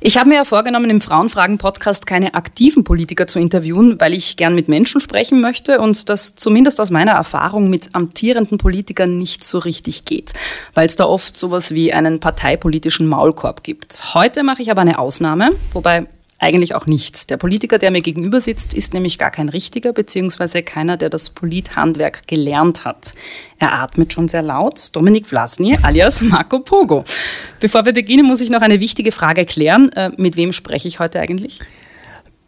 Ich habe mir ja vorgenommen, im Frauenfragen-Podcast keine aktiven Politiker zu interviewen, weil ich gern mit Menschen sprechen möchte und das zumindest aus meiner Erfahrung mit amtierenden Politikern nicht so richtig geht, weil es da oft sowas wie einen parteipolitischen Maulkorb gibt. Heute mache ich aber eine Ausnahme, wobei eigentlich auch nicht. Der Politiker, der mir gegenüber sitzt, ist nämlich gar kein richtiger, beziehungsweise keiner, der das Polithandwerk gelernt hat. Er atmet schon sehr laut. Dominik Vlasny alias Marco Pogo. Bevor wir beginnen, muss ich noch eine wichtige Frage klären. Äh, mit wem spreche ich heute eigentlich?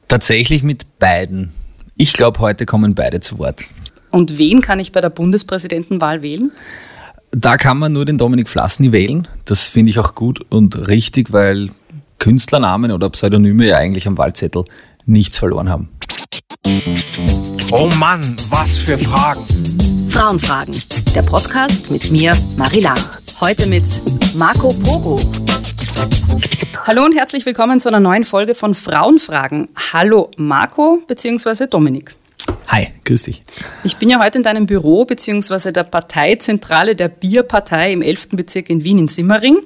Tatsächlich mit beiden. Ich glaube, heute kommen beide zu Wort. Und wen kann ich bei der Bundespräsidentenwahl wählen? Da kann man nur den Dominik Vlasny wählen. Das finde ich auch gut und richtig, weil Künstlernamen oder Pseudonyme ja eigentlich am Wahlzettel nichts verloren haben. Oh Mann, was für Fragen. Frauenfragen, der Podcast mit mir, Marila. Heute mit Marco Pogo. Hallo und herzlich willkommen zu einer neuen Folge von Frauenfragen. Hallo Marco bzw. Dominik. Hi, grüß dich. Ich bin ja heute in deinem Büro bzw. der Parteizentrale der Bierpartei im 11. Bezirk in Wien in Simmering.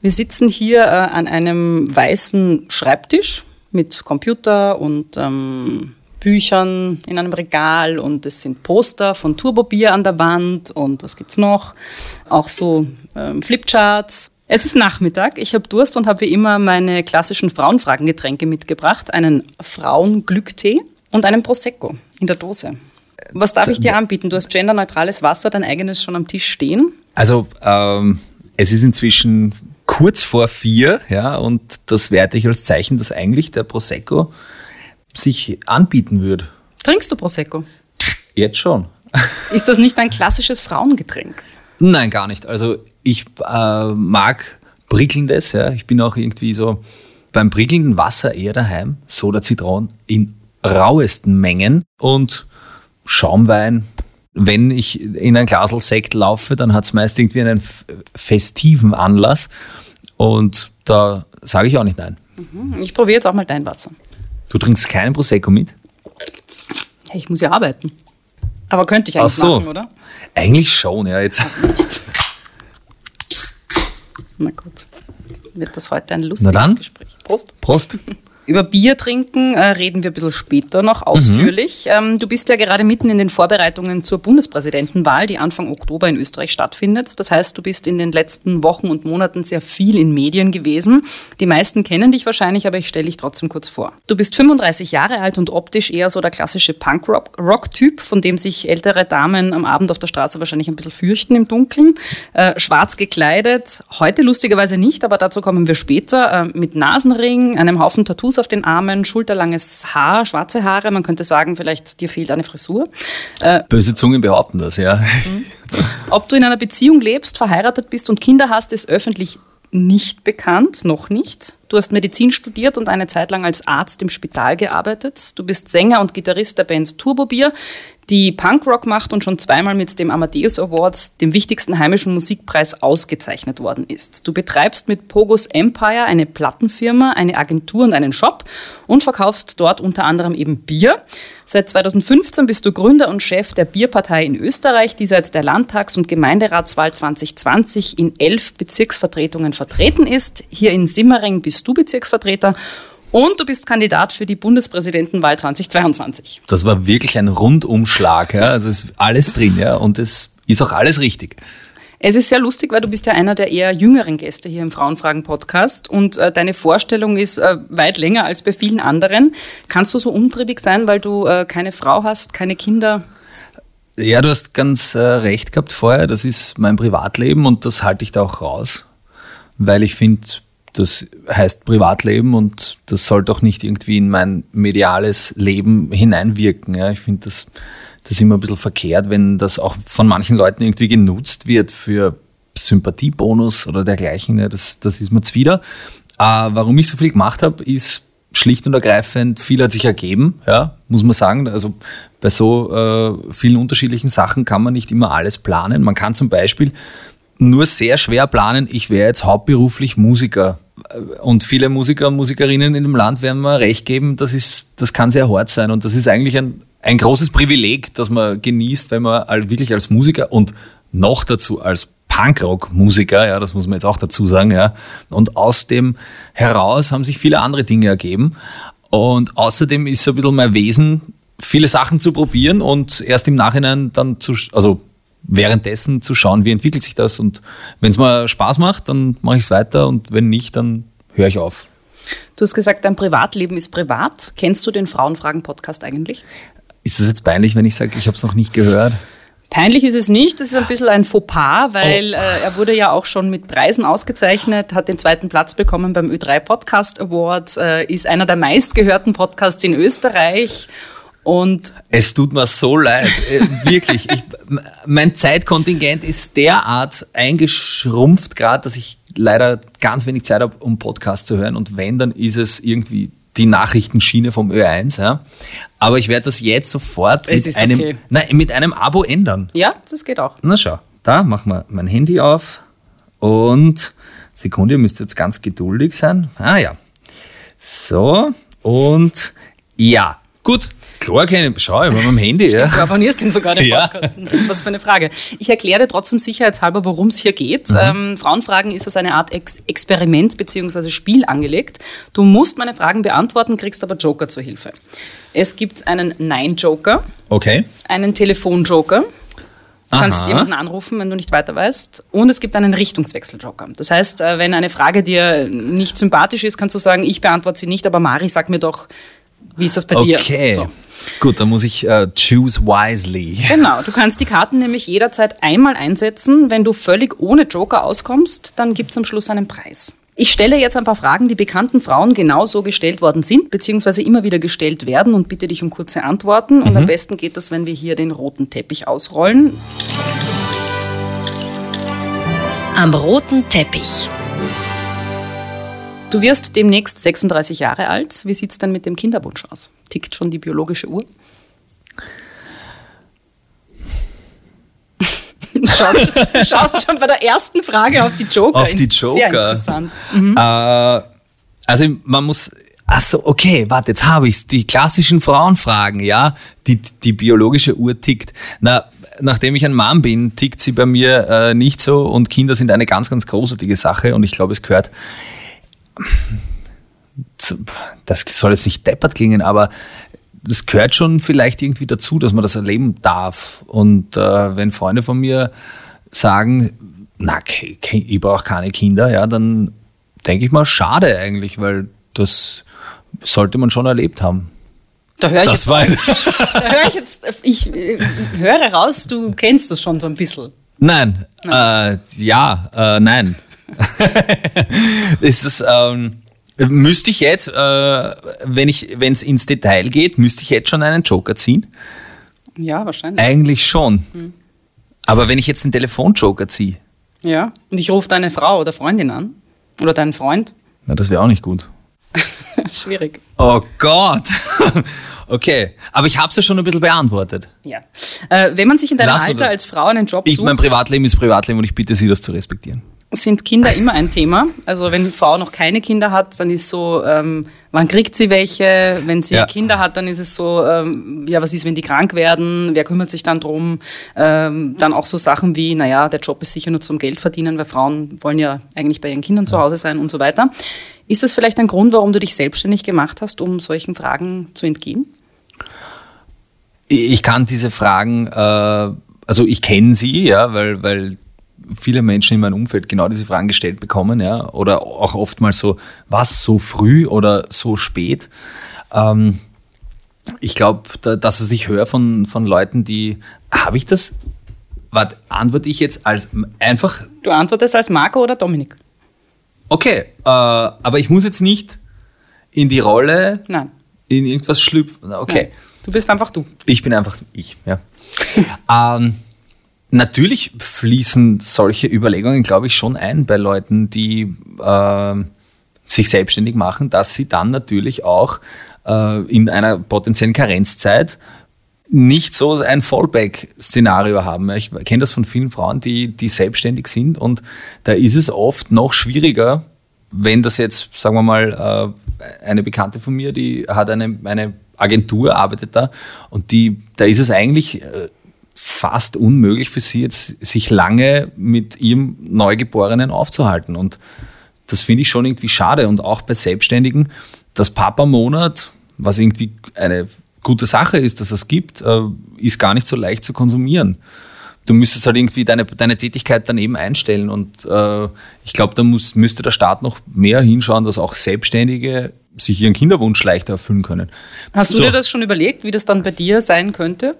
Wir sitzen hier äh, an einem weißen Schreibtisch mit Computer und ähm, Büchern in einem Regal und es sind Poster von Turbobier an der Wand und was gibt's noch? Auch so ähm, Flipcharts. Es ist Nachmittag. Ich habe Durst und habe wie immer meine klassischen Frauenfragengetränke mitgebracht. Einen Frauenglücktee und einen Prosecco in der Dose. Was darf ich dir anbieten? Du hast genderneutrales Wasser, dein eigenes schon am Tisch stehen. Also ähm, es ist inzwischen kurz vor vier, ja, und das werte ich als Zeichen, dass eigentlich der Prosecco sich anbieten würde. Trinkst du Prosecco? Jetzt schon. Ist das nicht ein klassisches Frauengetränk? Nein, gar nicht. Also ich äh, mag prickelndes, ja. Ich bin auch irgendwie so beim prickelnden Wasser eher daheim. Soda Zitron in rauesten Mengen und Schaumwein. Wenn ich in ein Glasl Sekt laufe, dann hat es meist irgendwie einen festiven Anlass und da sage ich auch nicht nein. Mhm. Ich probiere jetzt auch mal dein Wasser. Du trinkst keinen Prosecco mit? Ich muss ja arbeiten. Aber könnte ich eigentlich so. machen, oder? Eigentlich schon, ja. Jetzt. Na gut. Wird das heute ein lustiges Na dann. Gespräch. Prost. Prost. Über Bier trinken äh, reden wir ein bisschen später noch ausführlich. Mhm. Ähm, du bist ja gerade mitten in den Vorbereitungen zur Bundespräsidentenwahl, die Anfang Oktober in Österreich stattfindet. Das heißt, du bist in den letzten Wochen und Monaten sehr viel in Medien gewesen. Die meisten kennen dich wahrscheinlich, aber ich stelle dich trotzdem kurz vor. Du bist 35 Jahre alt und optisch eher so der klassische Punk-Rock-Typ, von dem sich ältere Damen am Abend auf der Straße wahrscheinlich ein bisschen fürchten im Dunkeln. Äh, schwarz gekleidet, heute lustigerweise nicht, aber dazu kommen wir später, äh, mit Nasenring, einem Haufen Tattoos Tattoos auf den Armen, schulterlanges Haar, schwarze Haare. Man könnte sagen, vielleicht dir fehlt eine Frisur. Äh, Böse Zungen behaupten das, ja. Mhm. Ob du in einer Beziehung lebst, verheiratet bist und Kinder hast, ist öffentlich nicht bekannt, noch nicht. Du hast Medizin studiert und eine Zeit lang als Arzt im Spital gearbeitet. Du bist Sänger und Gitarrist der Band Turbobier, die Punkrock macht und schon zweimal mit dem Amadeus Awards, dem wichtigsten heimischen Musikpreis, ausgezeichnet worden ist. Du betreibst mit Pogos Empire eine Plattenfirma, eine Agentur und einen Shop und verkaufst dort unter anderem eben Bier. Seit 2015 bist du Gründer und Chef der Bierpartei in Österreich, die seit der Landtags- und Gemeinderatswahl 2020 in elf Bezirksvertretungen vertreten ist. Hier in Simmering bist du Bezirksvertreter und du bist Kandidat für die Bundespräsidentenwahl 2022. Das war wirklich ein Rundumschlag. Ja. Also ist alles drin, ja. Und es ist auch alles richtig. Es ist sehr lustig, weil du bist ja einer der eher jüngeren Gäste hier im Frauenfragen-Podcast und äh, deine Vorstellung ist äh, weit länger als bei vielen anderen. Kannst du so umtriebig sein, weil du äh, keine Frau hast, keine Kinder? Ja, du hast ganz äh, recht gehabt vorher. Das ist mein Privatleben und das halte ich da auch raus, weil ich finde, das heißt Privatleben und das sollte auch nicht irgendwie in mein mediales Leben hineinwirken. Ja. Ich finde das, das immer ein bisschen verkehrt, wenn das auch von manchen Leuten irgendwie genutzt wird für Sympathiebonus oder dergleichen. Ja. Das, das ist mir zuwider. Äh, warum ich so viel gemacht habe, ist schlicht und ergreifend, viel hat sich ergeben, ja, muss man sagen. Also bei so äh, vielen unterschiedlichen Sachen kann man nicht immer alles planen. Man kann zum Beispiel nur sehr schwer planen, ich wäre jetzt hauptberuflich Musiker. Und viele Musiker und Musikerinnen in dem Land werden mir recht geben, das, ist, das kann sehr hart sein. Und das ist eigentlich ein, ein großes Privileg, das man genießt, wenn man wirklich als Musiker und noch dazu als Punkrock-Musiker, ja, das muss man jetzt auch dazu sagen, ja. Und aus dem heraus haben sich viele andere Dinge ergeben. Und außerdem ist so ein bisschen mein Wesen, viele Sachen zu probieren und erst im Nachhinein dann zu, also währenddessen zu schauen, wie entwickelt sich das. Und wenn es mir Spaß macht, dann mache ich es weiter und wenn nicht, dann höre ich auf. Du hast gesagt, dein Privatleben ist privat. Kennst du den Frauenfragen-Podcast eigentlich? Ist das jetzt peinlich, wenn ich sage, ich habe es noch nicht gehört? Peinlich ist es nicht, das ist ein bisschen ein Fauxpas, weil oh. äh, er wurde ja auch schon mit Preisen ausgezeichnet, hat den zweiten Platz bekommen beim Ö3 Podcast Award, äh, ist einer der meistgehörten Podcasts in Österreich. Und es tut mir so leid, äh, wirklich. Ich, mein Zeitkontingent ist derart eingeschrumpft gerade, dass ich leider ganz wenig Zeit habe, um Podcast zu hören. Und wenn, dann ist es irgendwie die Nachrichtenschiene vom Ö1. Ja. Aber ich werde das jetzt sofort mit einem, okay. nein, mit einem Abo ändern. Ja, das geht auch. Na schau, da machen wir mein Handy auf und Sekunde, ihr müsst jetzt ganz geduldig sein. Ah ja. So, und ja, gut. Klar, keine, schau, ich meinem Handy. Stimmt, ja. Du abonnierst ihn sogar, den Podcast. Ja. Was für eine Frage. Ich erkläre dir trotzdem sicherheitshalber, worum es hier geht. Mhm. Ähm, Frauenfragen ist als eine Art Ex Experiment bzw. Spiel angelegt. Du musst meine Fragen beantworten, kriegst aber Joker zur Hilfe. Es gibt einen Nein-Joker. Okay. Einen Telefon-Joker. Du kannst Aha. jemanden anrufen, wenn du nicht weiter weißt. Und es gibt einen Richtungswechsel-Joker. Das heißt, äh, wenn eine Frage dir nicht sympathisch ist, kannst du sagen, ich beantworte sie nicht, aber Mari, sag mir doch, wie ist das bei dir? Okay. So. Gut, dann muss ich uh, choose wisely. Genau, du kannst die Karten nämlich jederzeit einmal einsetzen. Wenn du völlig ohne Joker auskommst, dann gibt es am Schluss einen Preis. Ich stelle jetzt ein paar Fragen, die bekannten Frauen genauso gestellt worden sind, beziehungsweise immer wieder gestellt werden und bitte dich um kurze Antworten. Und mhm. am besten geht das, wenn wir hier den roten Teppich ausrollen. Am roten Teppich. Du wirst demnächst 36 Jahre alt. Wie sieht es denn mit dem Kinderwunsch aus? Tickt schon die biologische Uhr? Du schaust, du schaust, schon bei der ersten Frage auf die Joker. Auf die Joker. Sehr interessant. Mhm. Äh, also man muss. Achso, okay, warte, jetzt habe ich es. Die klassischen Frauenfragen, ja, die, die biologische Uhr tickt. Na, nachdem ich ein Mann bin, tickt sie bei mir äh, nicht so und Kinder sind eine ganz, ganz großartige Sache und ich glaube, es gehört. Das soll jetzt nicht deppert klingen, aber das gehört schon vielleicht irgendwie dazu, dass man das erleben darf. Und äh, wenn Freunde von mir sagen, na, ich brauche keine Kinder, ja, dann denke ich mal, schade eigentlich, weil das sollte man schon erlebt haben. Da höre ich, das jetzt da hör ich jetzt, ich äh, höre raus, du kennst das schon so ein bisschen. Nein, nein. Äh, ja, äh, nein. ist das, ähm, Müsste ich jetzt, äh, wenn es ins Detail geht, müsste ich jetzt schon einen Joker ziehen? Ja, wahrscheinlich. Eigentlich schon. Hm. Aber wenn ich jetzt einen Telefonjoker ziehe. Ja, und ich rufe deine Frau oder Freundin an. Oder deinen Freund. Na, das wäre auch nicht gut. Schwierig. Oh Gott. okay, aber ich habe es ja schon ein bisschen beantwortet. Ja. Äh, wenn man sich in deinem Lass Alter als Frau einen Job ich, sucht. Mein Privatleben ist Privatleben und ich bitte Sie, das zu respektieren sind Kinder immer ein Thema. Also wenn eine Frau noch keine Kinder hat, dann ist so, ähm, wann kriegt sie welche? Wenn sie ja. Kinder hat, dann ist es so, ähm, ja, was ist, wenn die krank werden? Wer kümmert sich dann drum? Ähm, dann auch so Sachen wie, naja, der Job ist sicher nur zum Geld verdienen, weil Frauen wollen ja eigentlich bei ihren Kindern zu Hause sein und so weiter. Ist das vielleicht ein Grund, warum du dich selbstständig gemacht hast, um solchen Fragen zu entgehen? Ich kann diese Fragen, äh, also ich kenne sie, ja, weil, weil viele Menschen in meinem Umfeld genau diese Fragen gestellt bekommen, ja, oder auch oftmals so, was so früh oder so spät. Ähm, ich glaube, da, das, was ich höre von, von Leuten, die, habe ich das, warte, antworte ich jetzt als einfach. Du antwortest als Marco oder Dominik. Okay, äh, aber ich muss jetzt nicht in die Rolle, Nein. in irgendwas schlüpfen. Okay. Nein. Du bist einfach du. Ich bin einfach ich, ja. ähm, Natürlich fließen solche Überlegungen, glaube ich, schon ein bei Leuten, die äh, sich selbstständig machen, dass sie dann natürlich auch äh, in einer potenziellen Karenzzeit nicht so ein Fallback-Szenario haben. Ich kenne das von vielen Frauen, die, die selbstständig sind und da ist es oft noch schwieriger, wenn das jetzt, sagen wir mal, äh, eine Bekannte von mir, die hat eine, eine Agentur, arbeitet da und die, da ist es eigentlich äh, fast unmöglich für sie jetzt, sich lange mit ihrem Neugeborenen aufzuhalten. Und das finde ich schon irgendwie schade. Und auch bei Selbstständigen, das Papa-Monat, was irgendwie eine gute Sache ist, dass es gibt, äh, ist gar nicht so leicht zu konsumieren. Du müsstest halt irgendwie deine, deine Tätigkeit daneben einstellen. Und äh, ich glaube, da muss, müsste der Staat noch mehr hinschauen, dass auch Selbstständige sich ihren Kinderwunsch leichter erfüllen können. Hast so. du dir das schon überlegt, wie das dann bei dir sein könnte?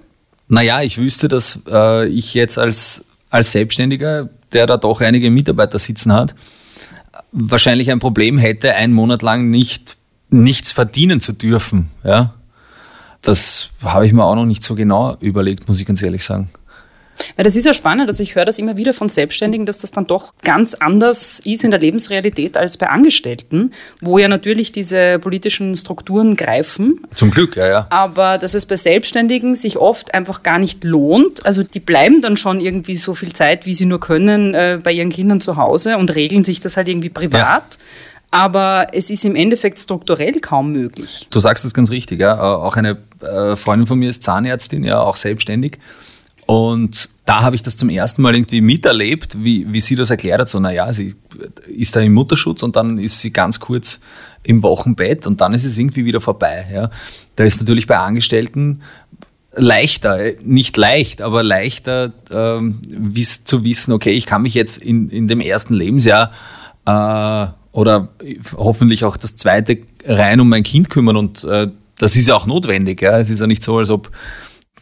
Naja, ich wüsste, dass äh, ich jetzt als, als Selbstständiger, der da doch einige Mitarbeiter sitzen hat, wahrscheinlich ein Problem hätte, einen Monat lang nicht, nichts verdienen zu dürfen. Ja? Das habe ich mir auch noch nicht so genau überlegt, muss ich ganz ehrlich sagen. Weil das ist ja spannend, also ich höre das immer wieder von Selbstständigen, dass das dann doch ganz anders ist in der Lebensrealität als bei Angestellten, wo ja natürlich diese politischen Strukturen greifen. Zum Glück, ja, ja. Aber dass es bei Selbstständigen sich oft einfach gar nicht lohnt. Also die bleiben dann schon irgendwie so viel Zeit, wie sie nur können, äh, bei ihren Kindern zu Hause und regeln sich das halt irgendwie privat. Ja aber es ist im Endeffekt strukturell kaum möglich. Du sagst das ganz richtig, ja. Auch eine äh, Freundin von mir ist Zahnärztin, ja, auch selbstständig. Und da habe ich das zum ersten Mal irgendwie miterlebt, wie, wie sie das erklärt hat. So, naja, sie ist da im Mutterschutz und dann ist sie ganz kurz im Wochenbett und dann ist es irgendwie wieder vorbei. Ja. Da ist natürlich bei Angestellten leichter, nicht leicht, aber leichter ähm, wiss, zu wissen, okay, ich kann mich jetzt in, in dem ersten Lebensjahr äh, oder hoffentlich auch das zweite rein um mein Kind kümmern und äh, das ist ja auch notwendig. Ja. Es ist ja nicht so, als ob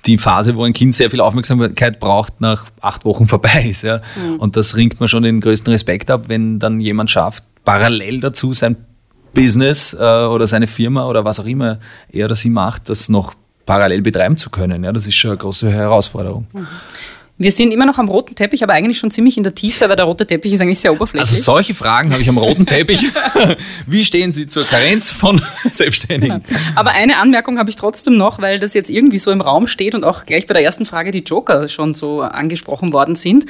die Phase, wo ein Kind sehr viel Aufmerksamkeit braucht, nach acht Wochen vorbei ist. Ja. Mhm. Und das ringt man schon den größten Respekt ab, wenn dann jemand schafft, parallel dazu sein Business äh, oder seine Firma oder was auch immer er oder sie macht, das noch parallel betreiben zu können. Ja, das ist schon eine große Herausforderung. Mhm. Wir sind immer noch am roten Teppich, aber eigentlich schon ziemlich in der Tiefe, weil der rote Teppich ist eigentlich sehr oberflächlich. Also solche Fragen habe ich am roten Teppich. Wie stehen Sie zur Karenz von Selbstständigen? Genau. Aber eine Anmerkung habe ich trotzdem noch, weil das jetzt irgendwie so im Raum steht und auch gleich bei der ersten Frage die Joker schon so angesprochen worden sind.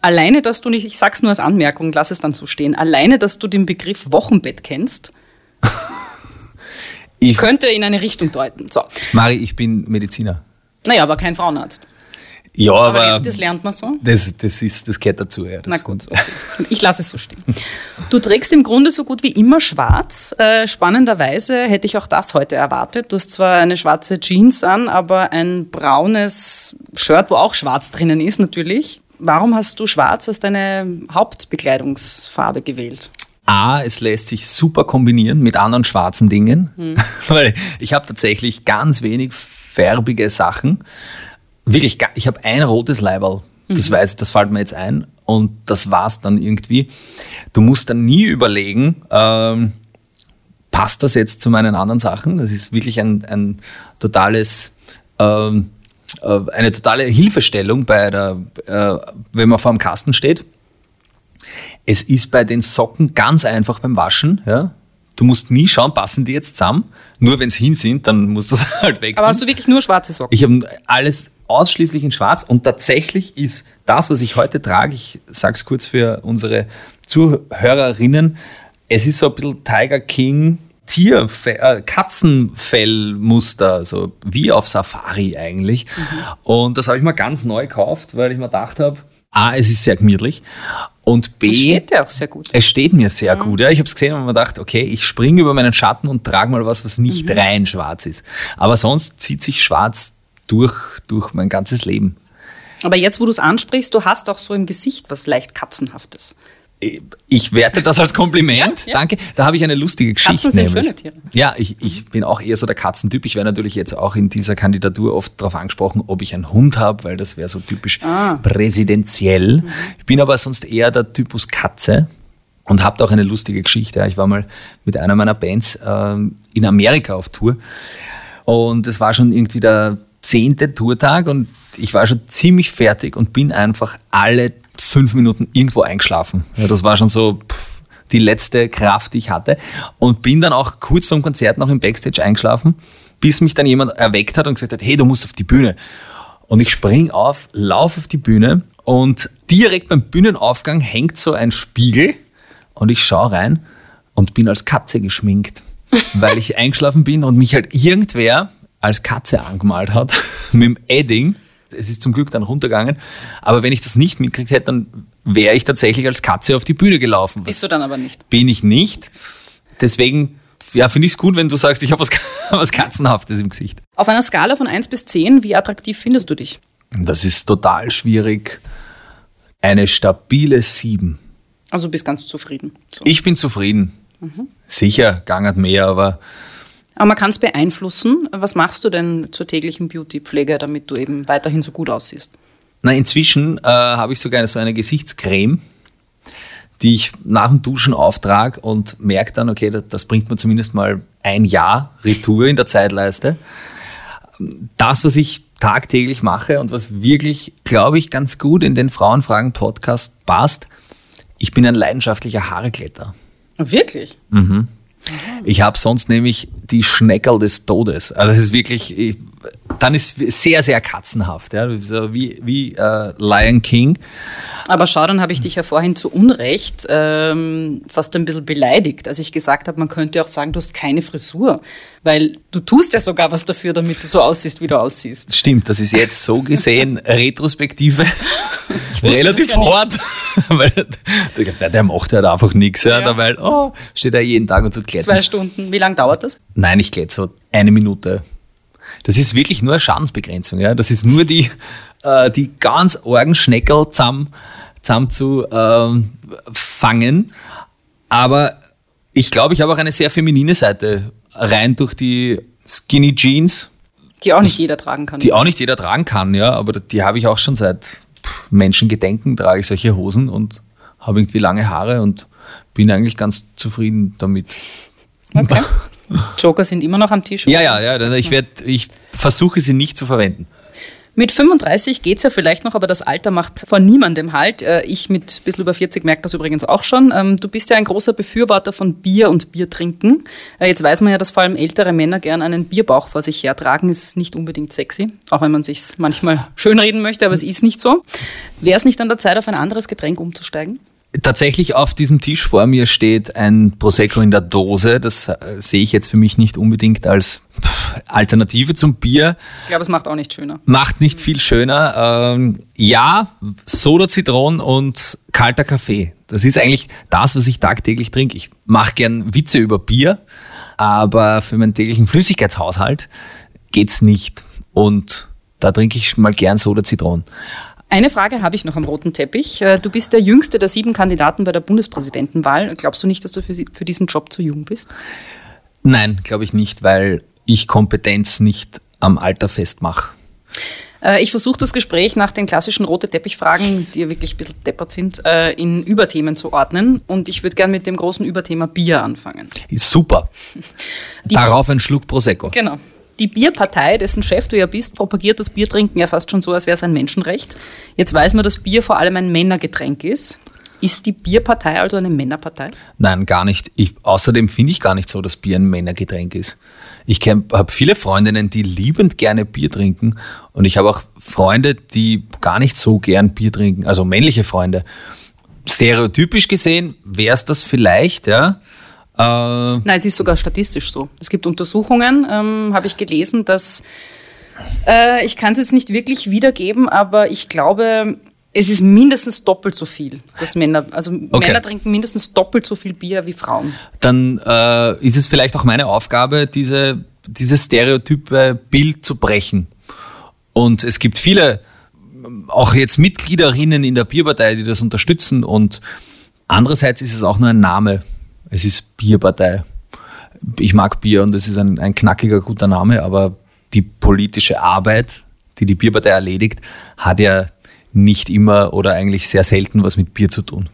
Alleine, dass du nicht, ich sag's nur als Anmerkung, lass es dann so stehen, alleine, dass du den Begriff Wochenbett kennst, ich könnte in eine Richtung deuten. So. Mari, ich bin Mediziner. Naja, aber kein Frauenarzt. Ja, aber, aber, das lernt man so. Das, das, ist, das gehört dazu. Ja, Na gut, okay. ich lasse es so stehen. Du trägst im Grunde so gut wie immer schwarz. Äh, spannenderweise hätte ich auch das heute erwartet. Du hast zwar eine schwarze Jeans an, aber ein braunes Shirt, wo auch schwarz drinnen ist natürlich. Warum hast du schwarz als deine Hauptbekleidungsfarbe gewählt? A, es lässt sich super kombinieren mit anderen schwarzen Dingen, hm. weil ich habe tatsächlich ganz wenig färbige Sachen wirklich, ich habe ein rotes Leiberl. Das mhm. weiß, das fällt mir jetzt ein. Und das war's dann irgendwie. Du musst dann nie überlegen, ähm, passt das jetzt zu meinen anderen Sachen? Das ist wirklich ein, ein totales, ähm, äh, eine totale Hilfestellung bei der, äh, wenn man vor dem Kasten steht. Es ist bei den Socken ganz einfach beim Waschen, ja. Du musst nie schauen, passen die jetzt zusammen. Nur wenn es hin sind, dann musst du es halt weg. Aber hast du wirklich nur schwarze Socken? Ich habe alles ausschließlich in Schwarz und tatsächlich ist das, was ich heute trage, ich sage es kurz für unsere Zuhörerinnen, es ist so ein bisschen Tiger King Tier, äh, Katzenfellmuster, so wie auf Safari eigentlich. Mhm. Und das habe ich mir ganz neu gekauft, weil ich mir gedacht habe, A, es ist sehr gemütlich und B, es steht dir auch sehr gut. Es steht mir sehr mhm. gut. Ja. Ich habe es gesehen und mir gedacht, okay, ich springe über meinen Schatten und trage mal was, was nicht mhm. rein schwarz ist. Aber sonst zieht sich schwarz durch, durch mein ganzes Leben. Aber jetzt, wo du es ansprichst, du hast auch so im Gesicht was leicht Katzenhaftes. Ich werte das als Kompliment. ja. Danke. Da habe ich eine lustige Geschichte. Katzen sind nämlich. schöne Tiere. Ja, ich, ich bin auch eher so der Katzentyp. Ich werde natürlich jetzt auch in dieser Kandidatur oft darauf angesprochen, ob ich einen Hund habe, weil das wäre so typisch ah. präsidentiell. Mhm. Ich bin aber sonst eher der Typus Katze und habe auch eine lustige Geschichte. Ich war mal mit einer meiner Bands äh, in Amerika auf Tour und es war schon irgendwie der zehnte Tourtag und ich war schon ziemlich fertig und bin einfach alle fünf Minuten irgendwo eingeschlafen. Ja, das war schon so pff, die letzte Kraft, die ich hatte. Und bin dann auch kurz vorm Konzert noch im Backstage eingeschlafen, bis mich dann jemand erweckt hat und gesagt hat, hey, du musst auf die Bühne. Und ich spring auf, laufe auf die Bühne und direkt beim Bühnenaufgang hängt so ein Spiegel und ich schaue rein und bin als Katze geschminkt, weil ich eingeschlafen bin und mich halt irgendwer als Katze angemalt hat mit dem Edding. es ist zum Glück dann runtergegangen. Aber wenn ich das nicht mitgekriegt hätte, dann wäre ich tatsächlich als Katze auf die Bühne gelaufen. Bist du dann aber nicht? Bin ich nicht. Deswegen ja, finde ich es gut, wenn du sagst, ich habe was, was Katzenhaftes im Gesicht. Auf einer Skala von 1 bis 10, wie attraktiv findest du dich? Das ist total schwierig. Eine stabile 7. Also bist ganz zufrieden. So. Ich bin zufrieden. Mhm. Sicher, gangert mehr, aber. Aber man kann es beeinflussen. Was machst du denn zur täglichen Beautypflege, damit du eben weiterhin so gut aussiehst? Na, inzwischen äh, habe ich sogar so eine Gesichtscreme, die ich nach dem Duschen auftrage und merke dann, okay, das, das bringt mir zumindest mal ein Jahr Retour in der Zeitleiste. Das, was ich tagtäglich mache und was wirklich, glaube ich, ganz gut in den Frauenfragen-Podcast passt, ich bin ein leidenschaftlicher Haarekletter. Wirklich? Mhm. Ich habe sonst nämlich die Schneckerl des Todes. Also es ist wirklich, ich, dann ist sehr, sehr katzenhaft. Ja? Wie, wie äh, Lion King. Aber schau, dann habe ich dich ja vorhin zu Unrecht ähm, fast ein bisschen beleidigt, als ich gesagt habe, man könnte auch sagen, du hast keine Frisur. Weil du tust ja sogar was dafür, damit du so aussiehst, wie du aussiehst. Stimmt, das ist jetzt so gesehen Retrospektive relativ ja hart. weil der, der macht halt einfach nichts. Ja. Ja. Weil, oh, steht er jeden Tag und tut Kletten. Zwei Stunden. Wie lange dauert das? Nein, ich glätte so eine Minute. Das ist wirklich nur eine Schadensbegrenzung. Ja? Das ist nur die, äh, die ganz argen Schneckel zusammen, zusammen zu ähm, fangen. Aber ich glaube, ich habe auch eine sehr feminine Seite. Rein durch die Skinny Jeans. Die auch nicht jeder tragen kann. Die auch nicht jeder tragen kann, ja. Aber die habe ich auch schon seit Menschengedenken, trage ich solche Hosen und habe irgendwie lange Haare und bin eigentlich ganz zufrieden damit. Okay. Joker sind immer noch am Tisch. Ja, ja, ja. Ich, werd, ich versuche sie nicht zu verwenden. Mit 35 geht es ja vielleicht noch, aber das Alter macht vor niemandem halt. Äh, ich mit ein bisschen über 40 merke das übrigens auch schon. Ähm, du bist ja ein großer Befürworter von Bier und Biertrinken. Äh, jetzt weiß man ja, dass vor allem ältere Männer gern einen Bierbauch vor sich hertragen. Ist nicht unbedingt sexy, auch wenn man sich manchmal schönreden möchte, aber es ist nicht so. Wäre es nicht an der Zeit, auf ein anderes Getränk umzusteigen? Tatsächlich auf diesem Tisch vor mir steht ein Prosecco in der Dose. Das äh, sehe ich jetzt für mich nicht unbedingt als Alternative zum Bier. Ich glaube, es macht auch nicht schöner. Macht nicht viel schöner. Ähm, ja, Soda, Zitronen und kalter Kaffee. Das ist eigentlich das, was ich tagtäglich trinke. Ich mache gern Witze über Bier, aber für meinen täglichen Flüssigkeitshaushalt geht's nicht. Und da trinke ich mal gern Soda, Zitronen. Eine Frage habe ich noch am roten Teppich. Äh, du bist der jüngste der sieben Kandidaten bei der Bundespräsidentenwahl. Glaubst du nicht, dass du für, für diesen Job zu jung bist? Nein, glaube ich nicht, weil ich Kompetenz nicht am Alter festmache. Äh, ich versuche das Gespräch nach den klassischen rote Teppichfragen, die ja wirklich ein bisschen deppert sind, äh, in Überthemen zu ordnen. Und ich würde gerne mit dem großen Überthema Bier anfangen. Super. Darauf ein Schluck Prosecco. Genau. Die Bierpartei, dessen Chef du ja bist, propagiert das Biertrinken ja fast schon so, als wäre es ein Menschenrecht. Jetzt weiß man, dass Bier vor allem ein Männergetränk ist. Ist die Bierpartei also eine Männerpartei? Nein, gar nicht. Ich, außerdem finde ich gar nicht so, dass Bier ein Männergetränk ist. Ich habe viele Freundinnen, die liebend gerne Bier trinken und ich habe auch Freunde, die gar nicht so gern Bier trinken, also männliche Freunde. Stereotypisch gesehen wäre es das vielleicht, ja. Äh, Nein, es ist sogar statistisch so. Es gibt Untersuchungen, ähm, habe ich gelesen, dass äh, ich kann es jetzt nicht wirklich wiedergeben, aber ich glaube, es ist mindestens doppelt so viel, dass Männer, also okay. Männer trinken mindestens doppelt so viel Bier wie Frauen. Dann äh, ist es vielleicht auch meine Aufgabe, diese, dieses stereotype Bild zu brechen. Und es gibt viele, auch jetzt Mitgliederinnen in der Bierpartei, die das unterstützen. Und andererseits ist es auch nur ein Name. Es ist Bierpartei. Ich mag Bier und es ist ein, ein knackiger, guter Name, aber die politische Arbeit, die die Bierpartei erledigt, hat ja nicht immer oder eigentlich sehr selten was mit Bier zu tun.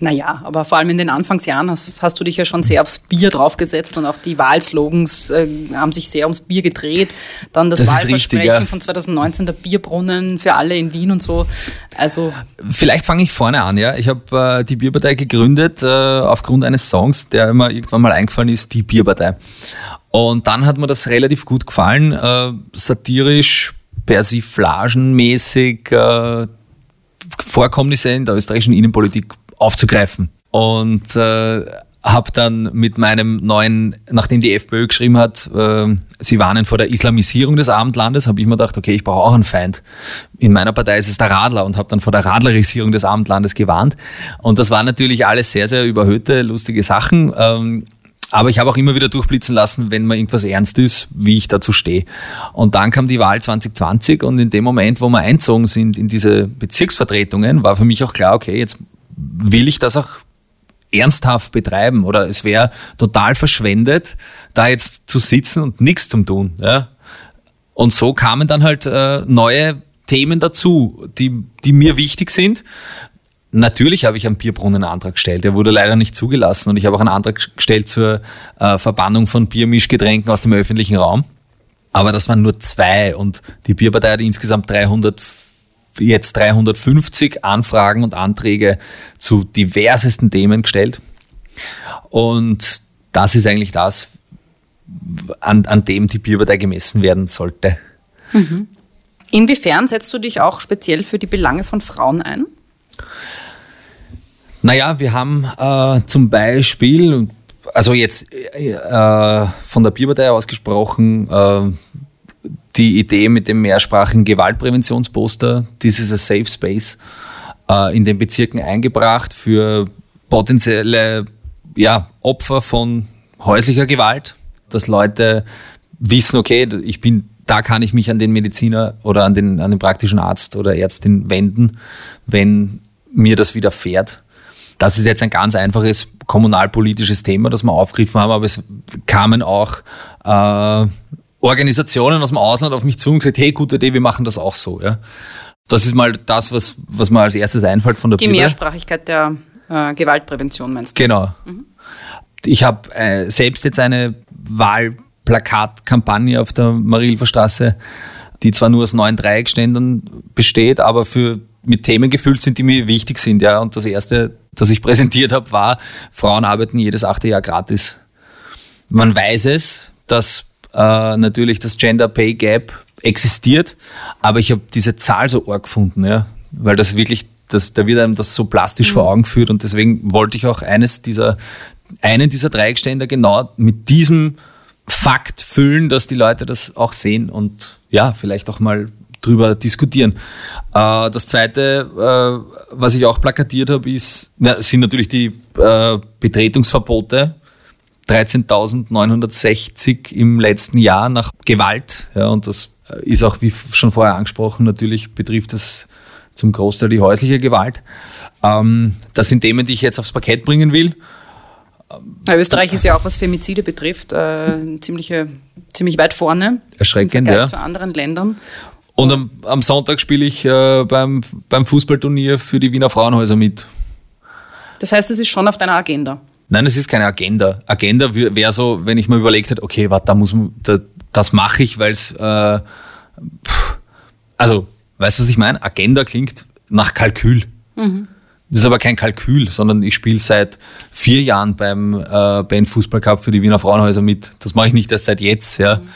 Naja, aber vor allem in den Anfangsjahren hast, hast, du dich ja schon sehr aufs Bier draufgesetzt und auch die Wahlslogans äh, haben sich sehr ums Bier gedreht. Dann das, das Wahlversprechen richtig, ja. von 2019, der Bierbrunnen für alle in Wien und so. Also Vielleicht fange ich vorne an, ja. Ich habe äh, die Bierpartei gegründet äh, aufgrund eines Songs, der mir irgendwann mal eingefallen ist, die Bierpartei. Und dann hat mir das relativ gut gefallen, äh, satirisch, persiflagenmäßig, äh, Vorkommnisse in der österreichischen Innenpolitik aufzugreifen. Und äh, habe dann mit meinem neuen, nachdem die FPÖ geschrieben hat, äh, sie warnen vor der Islamisierung des Abendlandes, habe ich mir gedacht, okay, ich brauche auch einen Feind. In meiner Partei ist es der Radler und habe dann vor der Radlerisierung des Abendlandes gewarnt. Und das waren natürlich alles sehr, sehr überhöhte, lustige Sachen. Ähm, aber ich habe auch immer wieder durchblitzen lassen, wenn mal irgendwas ernst ist, wie ich dazu stehe. Und dann kam die Wahl 2020 und in dem Moment, wo wir einzogen sind in diese Bezirksvertretungen, war für mich auch klar, okay, jetzt will ich das auch ernsthaft betreiben oder es wäre total verschwendet, da jetzt zu sitzen und nichts zu tun. Ja? Und so kamen dann halt äh, neue Themen dazu, die, die mir wichtig sind. Natürlich habe ich einen Bierbrunnen Antrag gestellt. Der wurde leider nicht zugelassen und ich habe auch einen Antrag gestellt zur äh, Verbannung von Biermischgetränken aus dem öffentlichen Raum. Aber das waren nur zwei und die Bierpartei hat insgesamt 300 jetzt 350 Anfragen und Anträge zu diversesten Themen gestellt. Und das ist eigentlich das, an, an dem die Bierpartei gemessen werden sollte. Mhm. Inwiefern setzt du dich auch speziell für die Belange von Frauen ein? Naja, wir haben äh, zum Beispiel, also jetzt äh, von der Bierpartei ausgesprochen, äh, die Idee mit dem mehrsprachigen Gewaltpräventionsposter, this is a safe space, äh, in den Bezirken eingebracht für potenzielle ja, Opfer von häuslicher Gewalt, dass Leute wissen, okay, ich bin, da kann ich mich an den Mediziner oder an den, an den praktischen Arzt oder Ärztin wenden, wenn mir das widerfährt. Das ist jetzt ein ganz einfaches kommunalpolitisches Thema, das wir aufgegriffen haben, aber es kamen auch äh, Organisationen aus dem Ausland auf mich zu und gesagt, hey, gute Idee, wir machen das auch so. Ja. Das ist mal das, was, was mir als erstes einfällt von der Die Bibel. Mehrsprachigkeit der äh, Gewaltprävention meinst du? Genau. Mhm. Ich habe äh, selbst jetzt eine Wahlplakatkampagne auf der Marilfer Straße, die zwar nur aus neun Dreieckständen besteht, aber für mit Themen gefüllt sind, die mir wichtig sind. Ja. Und das erste, das ich präsentiert habe, war, Frauen arbeiten jedes achte Jahr gratis. Man weiß es, dass äh, natürlich das Gender Pay Gap existiert, aber ich habe diese Zahl so arg gefunden, ja, weil das wirklich, das, da wird einem das so plastisch mhm. vor Augen führt und deswegen wollte ich auch eines dieser, einen dieser Dreieckständer genau mit diesem Fakt füllen, dass die Leute das auch sehen und ja, vielleicht auch mal drüber diskutieren. Äh, das zweite, äh, was ich auch plakatiert habe, ist, sind natürlich die äh, Betretungsverbote 13.960 im letzten Jahr nach Gewalt. Ja, und das ist auch, wie schon vorher angesprochen, natürlich betrifft das zum Großteil die häusliche Gewalt. Ähm, das sind Themen, die ich jetzt aufs Parkett bringen will. Ja, Österreich ist ja auch, was Femizide betrifft, äh, ziemlich, ziemlich weit vorne. Erschreckend, im ja. zu anderen Ländern. Und am, am Sonntag spiele ich äh, beim, beim Fußballturnier für die Wiener Frauenhäuser mit. Das heißt, es ist schon auf deiner Agenda. Nein, es ist keine Agenda. Agenda wäre so, wenn ich mir überlegt hätte, okay, warte, da muss da, das mache ich, weil es, äh, also, weißt du, was ich meine? Agenda klingt nach Kalkül. Mhm. Das ist aber kein Kalkül, sondern ich spiele seit vier Jahren beim äh, Band Fußball Cup für die Wiener Frauenhäuser mit. Das mache ich nicht erst seit jetzt, ja. Mhm.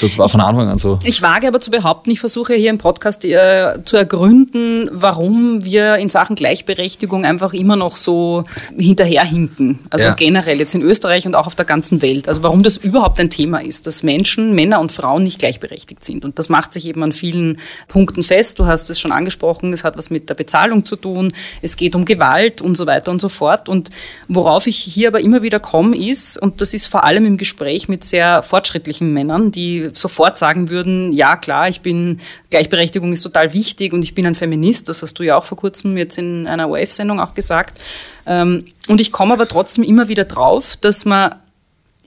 Das war von Anfang an so. Ich wage aber zu behaupten, ich versuche hier im Podcast äh, zu ergründen, warum wir in Sachen Gleichberechtigung einfach immer noch so hinterherhinken. Also ja. generell jetzt in Österreich und auch auf der ganzen Welt. Also warum das überhaupt ein Thema ist, dass Menschen, Männer und Frauen nicht gleichberechtigt sind. Und das macht sich eben an vielen Punkten fest. Du hast es schon angesprochen, es hat was mit der Bezahlung zu tun, es geht um Gewalt und so weiter und so fort. Und worauf ich hier aber immer wieder komme, ist, und das ist vor allem im Gespräch mit sehr fortschrittlichen Männern, die sofort sagen würden, ja klar, ich bin, Gleichberechtigung ist total wichtig und ich bin ein Feminist, das hast du ja auch vor kurzem jetzt in einer ORF-Sendung auch gesagt. Ähm, und ich komme aber trotzdem immer wieder drauf, dass man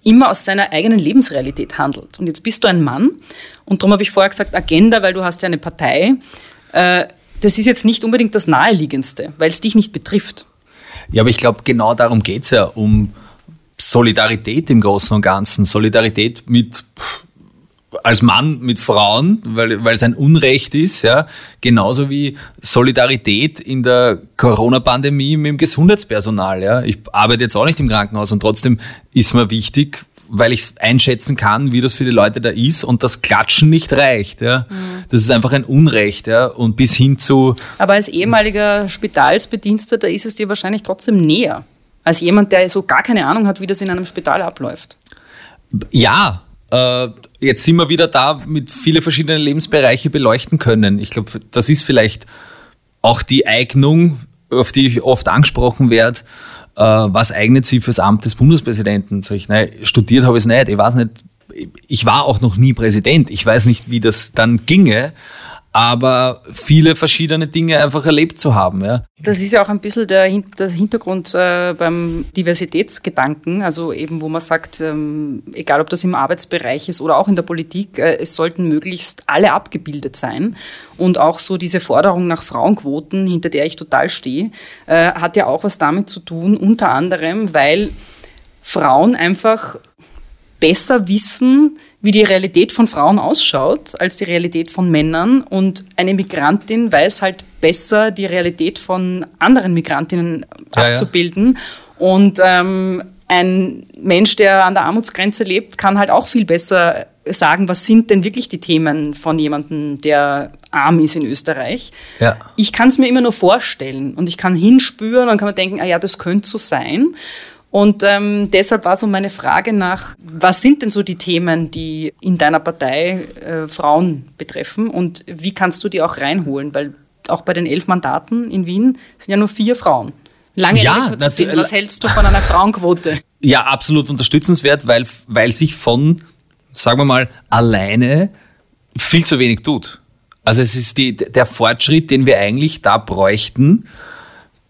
immer aus seiner eigenen Lebensrealität handelt. Und jetzt bist du ein Mann und darum habe ich vorher gesagt Agenda, weil du hast ja eine Partei. Äh, das ist jetzt nicht unbedingt das Naheliegendste, weil es dich nicht betrifft. Ja, aber ich glaube, genau darum geht es ja, um Solidarität im Großen und Ganzen. Solidarität mit als Mann mit Frauen, weil, weil es ein Unrecht ist, ja, genauso wie Solidarität in der Corona-Pandemie mit dem Gesundheitspersonal. Ja. Ich arbeite jetzt auch nicht im Krankenhaus und trotzdem ist mir wichtig, weil ich es einschätzen kann, wie das für die Leute da ist und das Klatschen nicht reicht. Ja. Mhm. Das ist einfach ein Unrecht. Ja. Und bis hin zu. Aber als ehemaliger Spitalsbediensteter ist es dir wahrscheinlich trotzdem näher Als jemand, der so gar keine Ahnung hat, wie das in einem Spital abläuft. Ja, jetzt sind wir wieder da, mit viele verschiedene Lebensbereiche beleuchten können. Ich glaube, das ist vielleicht auch die Eignung, auf die ich oft angesprochen werde. Äh, was eignet sie fürs Amt des Bundespräsidenten? Sag ich, nein, studiert habe ich es nicht. Ich weiß nicht, ich war auch noch nie Präsident. Ich weiß nicht, wie das dann ginge aber viele verschiedene Dinge einfach erlebt zu haben. Ja. Das ist ja auch ein bisschen der, der Hintergrund äh, beim Diversitätsgedanken, also eben wo man sagt, ähm, egal ob das im Arbeitsbereich ist oder auch in der Politik, äh, es sollten möglichst alle abgebildet sein. Und auch so diese Forderung nach Frauenquoten, hinter der ich total stehe, äh, hat ja auch was damit zu tun, unter anderem, weil Frauen einfach besser wissen, wie die Realität von Frauen ausschaut als die Realität von Männern. Und eine Migrantin weiß halt besser, die Realität von anderen Migrantinnen ja, abzubilden. Ja. Und ähm, ein Mensch, der an der Armutsgrenze lebt, kann halt auch viel besser sagen, was sind denn wirklich die Themen von jemandem, der arm ist in Österreich. Ja. Ich kann es mir immer nur vorstellen und ich kann hinspüren und kann mir denken, ah ja, das könnte so sein. Und ähm, deshalb war so meine Frage nach, was sind denn so die Themen, die in deiner Partei äh, Frauen betreffen und wie kannst du die auch reinholen? Weil auch bei den elf Mandaten in Wien sind ja nur vier Frauen. Lange ja, Rede, Was hältst du von einer Frauenquote? Ja, absolut unterstützenswert, weil, weil sich von, sagen wir mal, alleine viel zu wenig tut. Also es ist die, der Fortschritt, den wir eigentlich da bräuchten,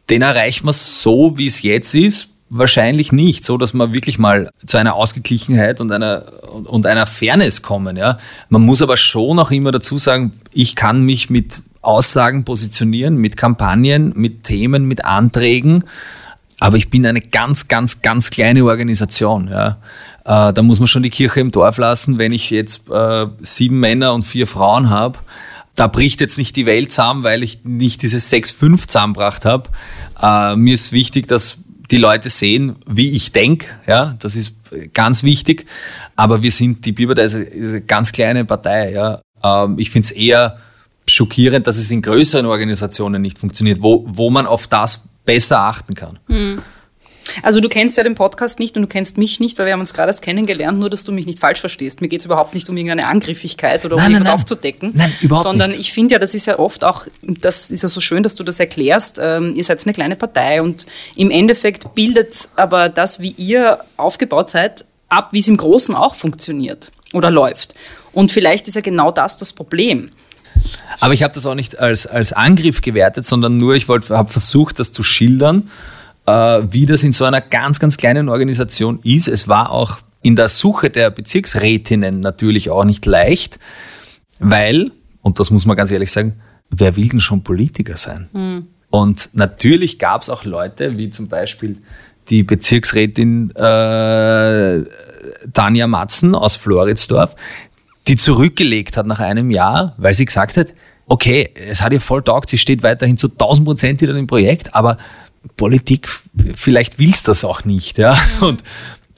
den erreichen wir so, wie es jetzt ist, wahrscheinlich nicht, so dass man wirklich mal zu einer Ausgeglichenheit und einer, und einer Fairness kommen. Ja. Man muss aber schon auch immer dazu sagen, ich kann mich mit Aussagen positionieren, mit Kampagnen, mit Themen, mit Anträgen, aber ich bin eine ganz, ganz, ganz kleine Organisation. Ja. Äh, da muss man schon die Kirche im Dorf lassen, wenn ich jetzt äh, sieben Männer und vier Frauen habe. Da bricht jetzt nicht die Welt zusammen, weil ich nicht dieses 6-5 zusammengebracht habe. Äh, mir ist wichtig, dass die Leute sehen, wie ich denke. Ja, das ist ganz wichtig. Aber wir sind, die Bibel ist eine ganz kleine Partei. Ja. Ähm, ich finde es eher schockierend, dass es in größeren Organisationen nicht funktioniert, wo, wo man auf das besser achten kann. Mhm. Also du kennst ja den Podcast nicht und du kennst mich nicht, weil wir haben uns gerade erst kennengelernt, nur dass du mich nicht falsch verstehst. Mir geht es überhaupt nicht um irgendeine Angriffigkeit oder um nein, irgendwas aufzudecken. Nein, überhaupt sondern nicht. ich finde ja, das ist ja oft auch, das ist ja so schön, dass du das erklärst, ähm, ihr seid eine kleine Partei und im Endeffekt bildet aber das, wie ihr aufgebaut seid, ab, wie es im Großen auch funktioniert oder läuft. Und vielleicht ist ja genau das das Problem. Aber ich habe das auch nicht als, als Angriff gewertet, sondern nur, ich habe versucht, das zu schildern wie das in so einer ganz, ganz kleinen Organisation ist. Es war auch in der Suche der Bezirksrätinnen natürlich auch nicht leicht, weil, und das muss man ganz ehrlich sagen, wer will denn schon Politiker sein? Mhm. Und natürlich gab es auch Leute, wie zum Beispiel die Bezirksrätin äh, Tanja Matzen aus Floridsdorf, die zurückgelegt hat nach einem Jahr, weil sie gesagt hat, okay, es hat ihr voll taugt, sie steht weiterhin zu 1000 Prozent wieder im Projekt, aber Politik, vielleicht willst das auch nicht, ja. Und,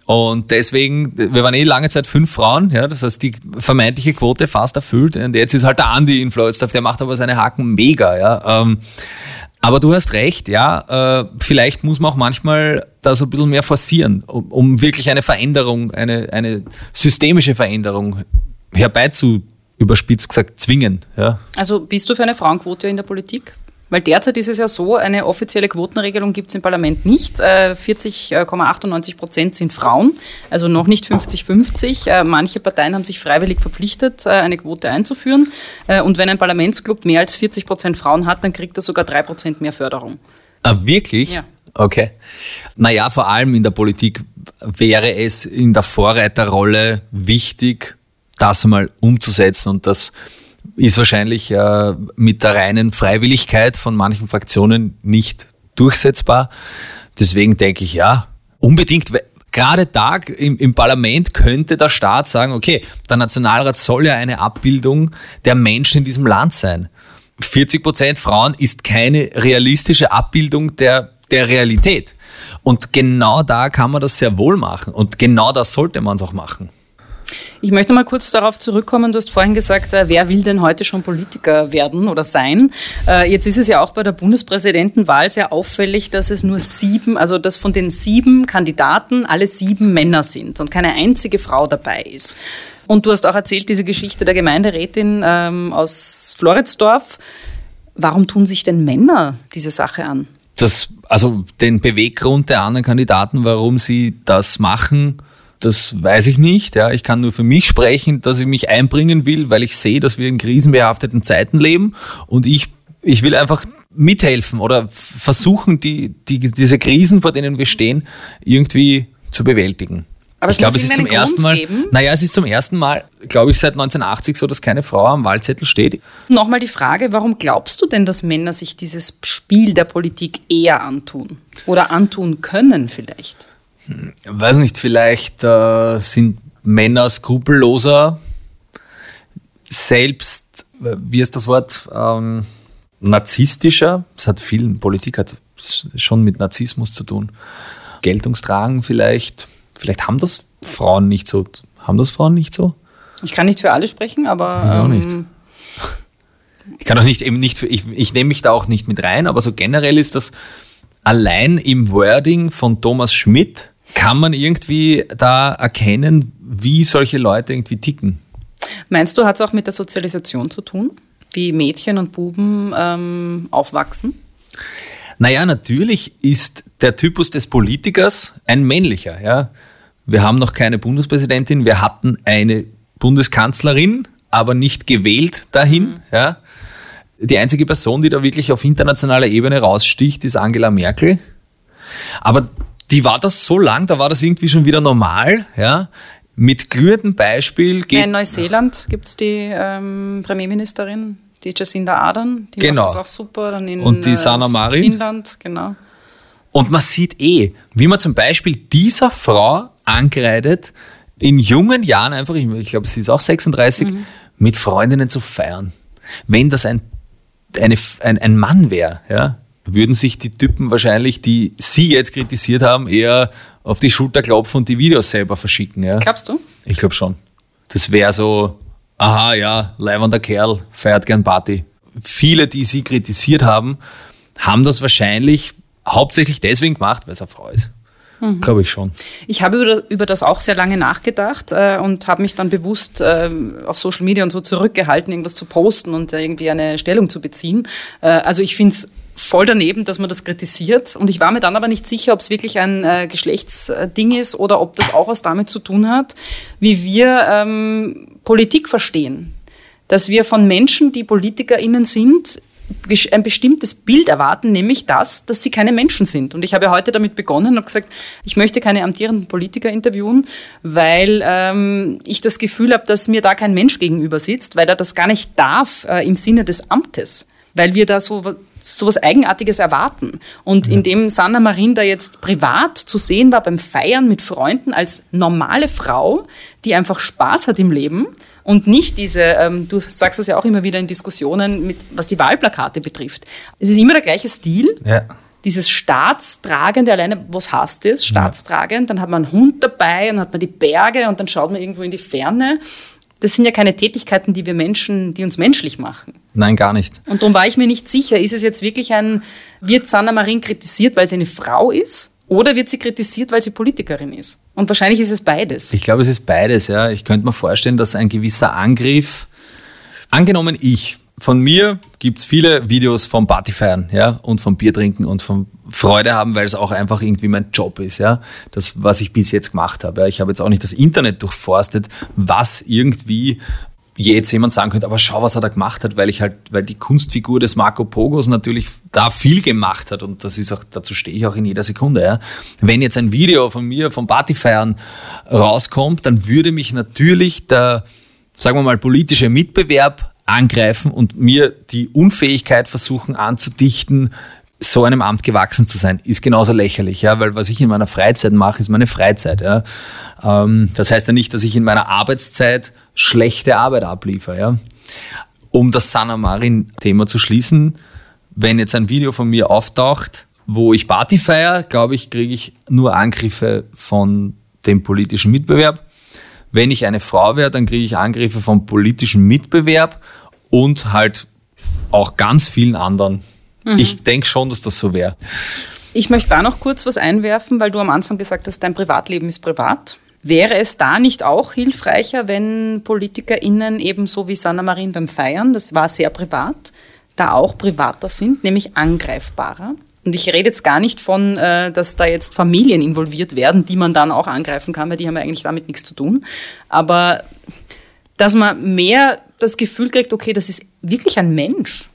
und deswegen, wir waren eh lange Zeit fünf Frauen, ja, das heißt die vermeintliche Quote fast erfüllt. Und jetzt ist halt der Andi in Floydstaff, der macht aber seine Haken mega, ja. Ähm, aber du hast recht, ja, äh, vielleicht muss man auch manchmal da so ein bisschen mehr forcieren, um, um wirklich eine Veränderung, eine, eine systemische Veränderung herbeizu überspitzt gesagt zwingen. Ja. Also bist du für eine Frauenquote in der Politik? Weil derzeit ist es ja so, eine offizielle Quotenregelung gibt es im Parlament nicht. 40,98 äh, Prozent sind Frauen, also noch nicht 50-50. Äh, manche Parteien haben sich freiwillig verpflichtet, äh, eine Quote einzuführen. Und wenn ein Parlamentsclub mehr als 40 Prozent Frauen hat, dann kriegt er sogar drei Prozent mehr Förderung. Ah, wirklich? Ja. Okay. Naja, vor allem in der Politik wäre es in der Vorreiterrolle wichtig, das einmal umzusetzen und das ist wahrscheinlich äh, mit der reinen Freiwilligkeit von manchen Fraktionen nicht durchsetzbar. Deswegen denke ich, ja, unbedingt. Gerade da im, im Parlament könnte der Staat sagen, okay, der Nationalrat soll ja eine Abbildung der Menschen in diesem Land sein. 40 Prozent Frauen ist keine realistische Abbildung der, der Realität. Und genau da kann man das sehr wohl machen. Und genau das sollte man es auch machen. Ich möchte mal kurz darauf zurückkommen. Du hast vorhin gesagt, äh, wer will denn heute schon Politiker werden oder sein? Äh, jetzt ist es ja auch bei der Bundespräsidentenwahl sehr auffällig, dass es nur sieben, also dass von den sieben Kandidaten alle sieben Männer sind und keine einzige Frau dabei ist. Und du hast auch erzählt, diese Geschichte der Gemeinderätin ähm, aus Floridsdorf. Warum tun sich denn Männer diese Sache an? Das, also den Beweggrund der anderen Kandidaten, warum sie das machen, das weiß ich nicht. Ja. Ich kann nur für mich sprechen, dass ich mich einbringen will, weil ich sehe, dass wir in krisenbehafteten Zeiten leben und ich, ich will einfach mithelfen oder versuchen, die, die, diese Krisen, vor denen wir stehen, irgendwie zu bewältigen. Aber ich glaube, es ist zum Grund ersten Mal. Geben. Naja, es ist zum ersten Mal, glaube ich, seit 1980 so, dass keine Frau am Wahlzettel steht. Nochmal die Frage, warum glaubst du denn, dass Männer sich dieses Spiel der Politik eher antun? Oder antun können vielleicht? Weiß nicht, vielleicht äh, sind Männer skrupelloser, selbst, äh, wie ist das Wort, ähm, narzisstischer. Das hat vielen Politik hat schon mit Narzissmus zu tun. Geltungstragen vielleicht. Vielleicht haben das Frauen nicht so. Haben das Frauen nicht so? Ich kann nicht für alle sprechen, aber. Ich auch ähm, nicht. Ich kann auch nicht eben nicht für, ich, ich nehme mich da auch nicht mit rein, aber so generell ist das allein im Wording von Thomas Schmidt kann man irgendwie da erkennen, wie solche Leute irgendwie ticken. Meinst du, hat es auch mit der Sozialisation zu tun? Wie Mädchen und Buben ähm, aufwachsen? Naja, natürlich ist der Typus des Politikers ein männlicher. Ja? Wir haben noch keine Bundespräsidentin, wir hatten eine Bundeskanzlerin, aber nicht gewählt dahin. Mhm. Ja? Die einzige Person, die da wirklich auf internationaler Ebene raussticht, ist Angela Merkel. Aber die war das so lang, da war das irgendwie schon wieder normal. Ja? Mit glühendem Beispiel geht. in Neuseeland gibt es die ähm, Premierministerin, die Jacinda Ardern, die genau. macht das auch super. Dann in, Und die Sana Marin. Finnland, genau. Und man sieht eh, wie man zum Beispiel dieser Frau angreitet, in jungen Jahren einfach, ich glaube, sie ist auch 36, mhm. mit Freundinnen zu feiern. Wenn das ein, eine, ein, ein Mann wäre, ja, würden sich die Typen wahrscheinlich, die sie jetzt kritisiert haben, eher auf die Schulter klopfen und die Videos selber verschicken. Ja. Glaubst du? Ich glaube schon. Das wäre so, aha, ja, leibender Kerl, feiert gern Party. Viele, die sie kritisiert haben, haben das wahrscheinlich hauptsächlich deswegen gemacht, weil es eine Frau ist. Mhm. Glaube ich schon. Ich habe über, das auch sehr lange nachgedacht äh, und habe mich dann bewusst äh, auf Social Media und so zurückgehalten, irgendwas zu posten und irgendwie eine Stellung zu beziehen. Äh, also ich finde es voll daneben, dass man das kritisiert. Und ich war mir dann aber nicht sicher, ob es wirklich ein äh, Geschlechtsding ist oder ob das auch was damit zu tun hat, wie wir ähm, Politik verstehen. Dass wir von Menschen, die PolitikerInnen sind, ein bestimmtes Bild erwarten, nämlich das, dass sie keine Menschen sind. Und ich habe heute damit begonnen und gesagt, ich möchte keine amtierenden Politiker interviewen, weil ähm, ich das Gefühl habe, dass mir da kein Mensch gegenüber sitzt, weil er das gar nicht darf äh, im Sinne des Amtes, weil wir da so so was Eigenartiges erwarten. Und ja. indem Sanna Marin da jetzt privat zu sehen war beim Feiern mit Freunden als normale Frau, die einfach Spaß hat im Leben, und nicht diese, ähm, du sagst das ja auch immer wieder in Diskussionen, mit, was die Wahlplakate betrifft. Es ist immer der gleiche Stil. Ja. Dieses Staatstragende, alleine, was heißt das? Staatstragend, dann hat man einen Hund dabei, dann hat man die Berge und dann schaut man irgendwo in die Ferne. Das sind ja keine Tätigkeiten, die wir Menschen, die uns menschlich machen. Nein, gar nicht. Und darum war ich mir nicht sicher, ist es jetzt wirklich ein, wird Sanna Marin kritisiert, weil sie eine Frau ist? Oder wird sie kritisiert, weil sie Politikerin ist? Und wahrscheinlich ist es beides. Ich glaube, es ist beides, ja. Ich könnte mir vorstellen, dass ein gewisser Angriff, angenommen ich, von mir gibt es viele Videos vom Partyfeiern, ja, und vom Biertrinken und vom Freude haben, weil es auch einfach irgendwie mein Job ist, ja. Das, was ich bis jetzt gemacht habe. Ja. Ich habe jetzt auch nicht das Internet durchforstet, was irgendwie jetzt jemand sagen könnte, aber schau, was er da gemacht hat, weil ich halt, weil die Kunstfigur des Marco Pogos natürlich da viel gemacht hat und das ist auch, dazu stehe ich auch in jeder Sekunde. Ja. Wenn jetzt ein Video von mir vom Partyfeiern rauskommt, dann würde mich natürlich der, sagen wir mal, politische Mitbewerb angreifen und mir die Unfähigkeit versuchen anzudichten, so einem Amt gewachsen zu sein, ist genauso lächerlich, ja, weil was ich in meiner Freizeit mache, ist meine Freizeit. Ja. Ähm, das heißt ja nicht, dass ich in meiner Arbeitszeit schlechte Arbeit abliefere. Ja. Um das Sana Marin-Thema zu schließen, wenn jetzt ein Video von mir auftaucht, wo ich Party feiere, glaube ich, kriege ich nur Angriffe von dem politischen Mitbewerb. wenn ich eine Frau wäre, dann kriege ich Angriffe vom politischen Mitbewerb und halt auch ganz vielen anderen. Mhm. Ich denke schon, dass das so wäre. Ich möchte da noch kurz was einwerfen, weil du am Anfang gesagt hast, dein Privatleben ist privat. Wäre es da nicht auch hilfreicher, wenn PolitikerInnen ebenso wie Sanna Marin beim Feiern, das war sehr privat, da auch privater sind, nämlich angreifbarer? Und ich rede jetzt gar nicht von, äh, dass da jetzt Familien involviert werden, die man dann auch angreifen kann, weil die haben ja eigentlich damit nichts zu tun. Aber dass man mehr das Gefühl kriegt, okay, das ist wirklich ein Mensch.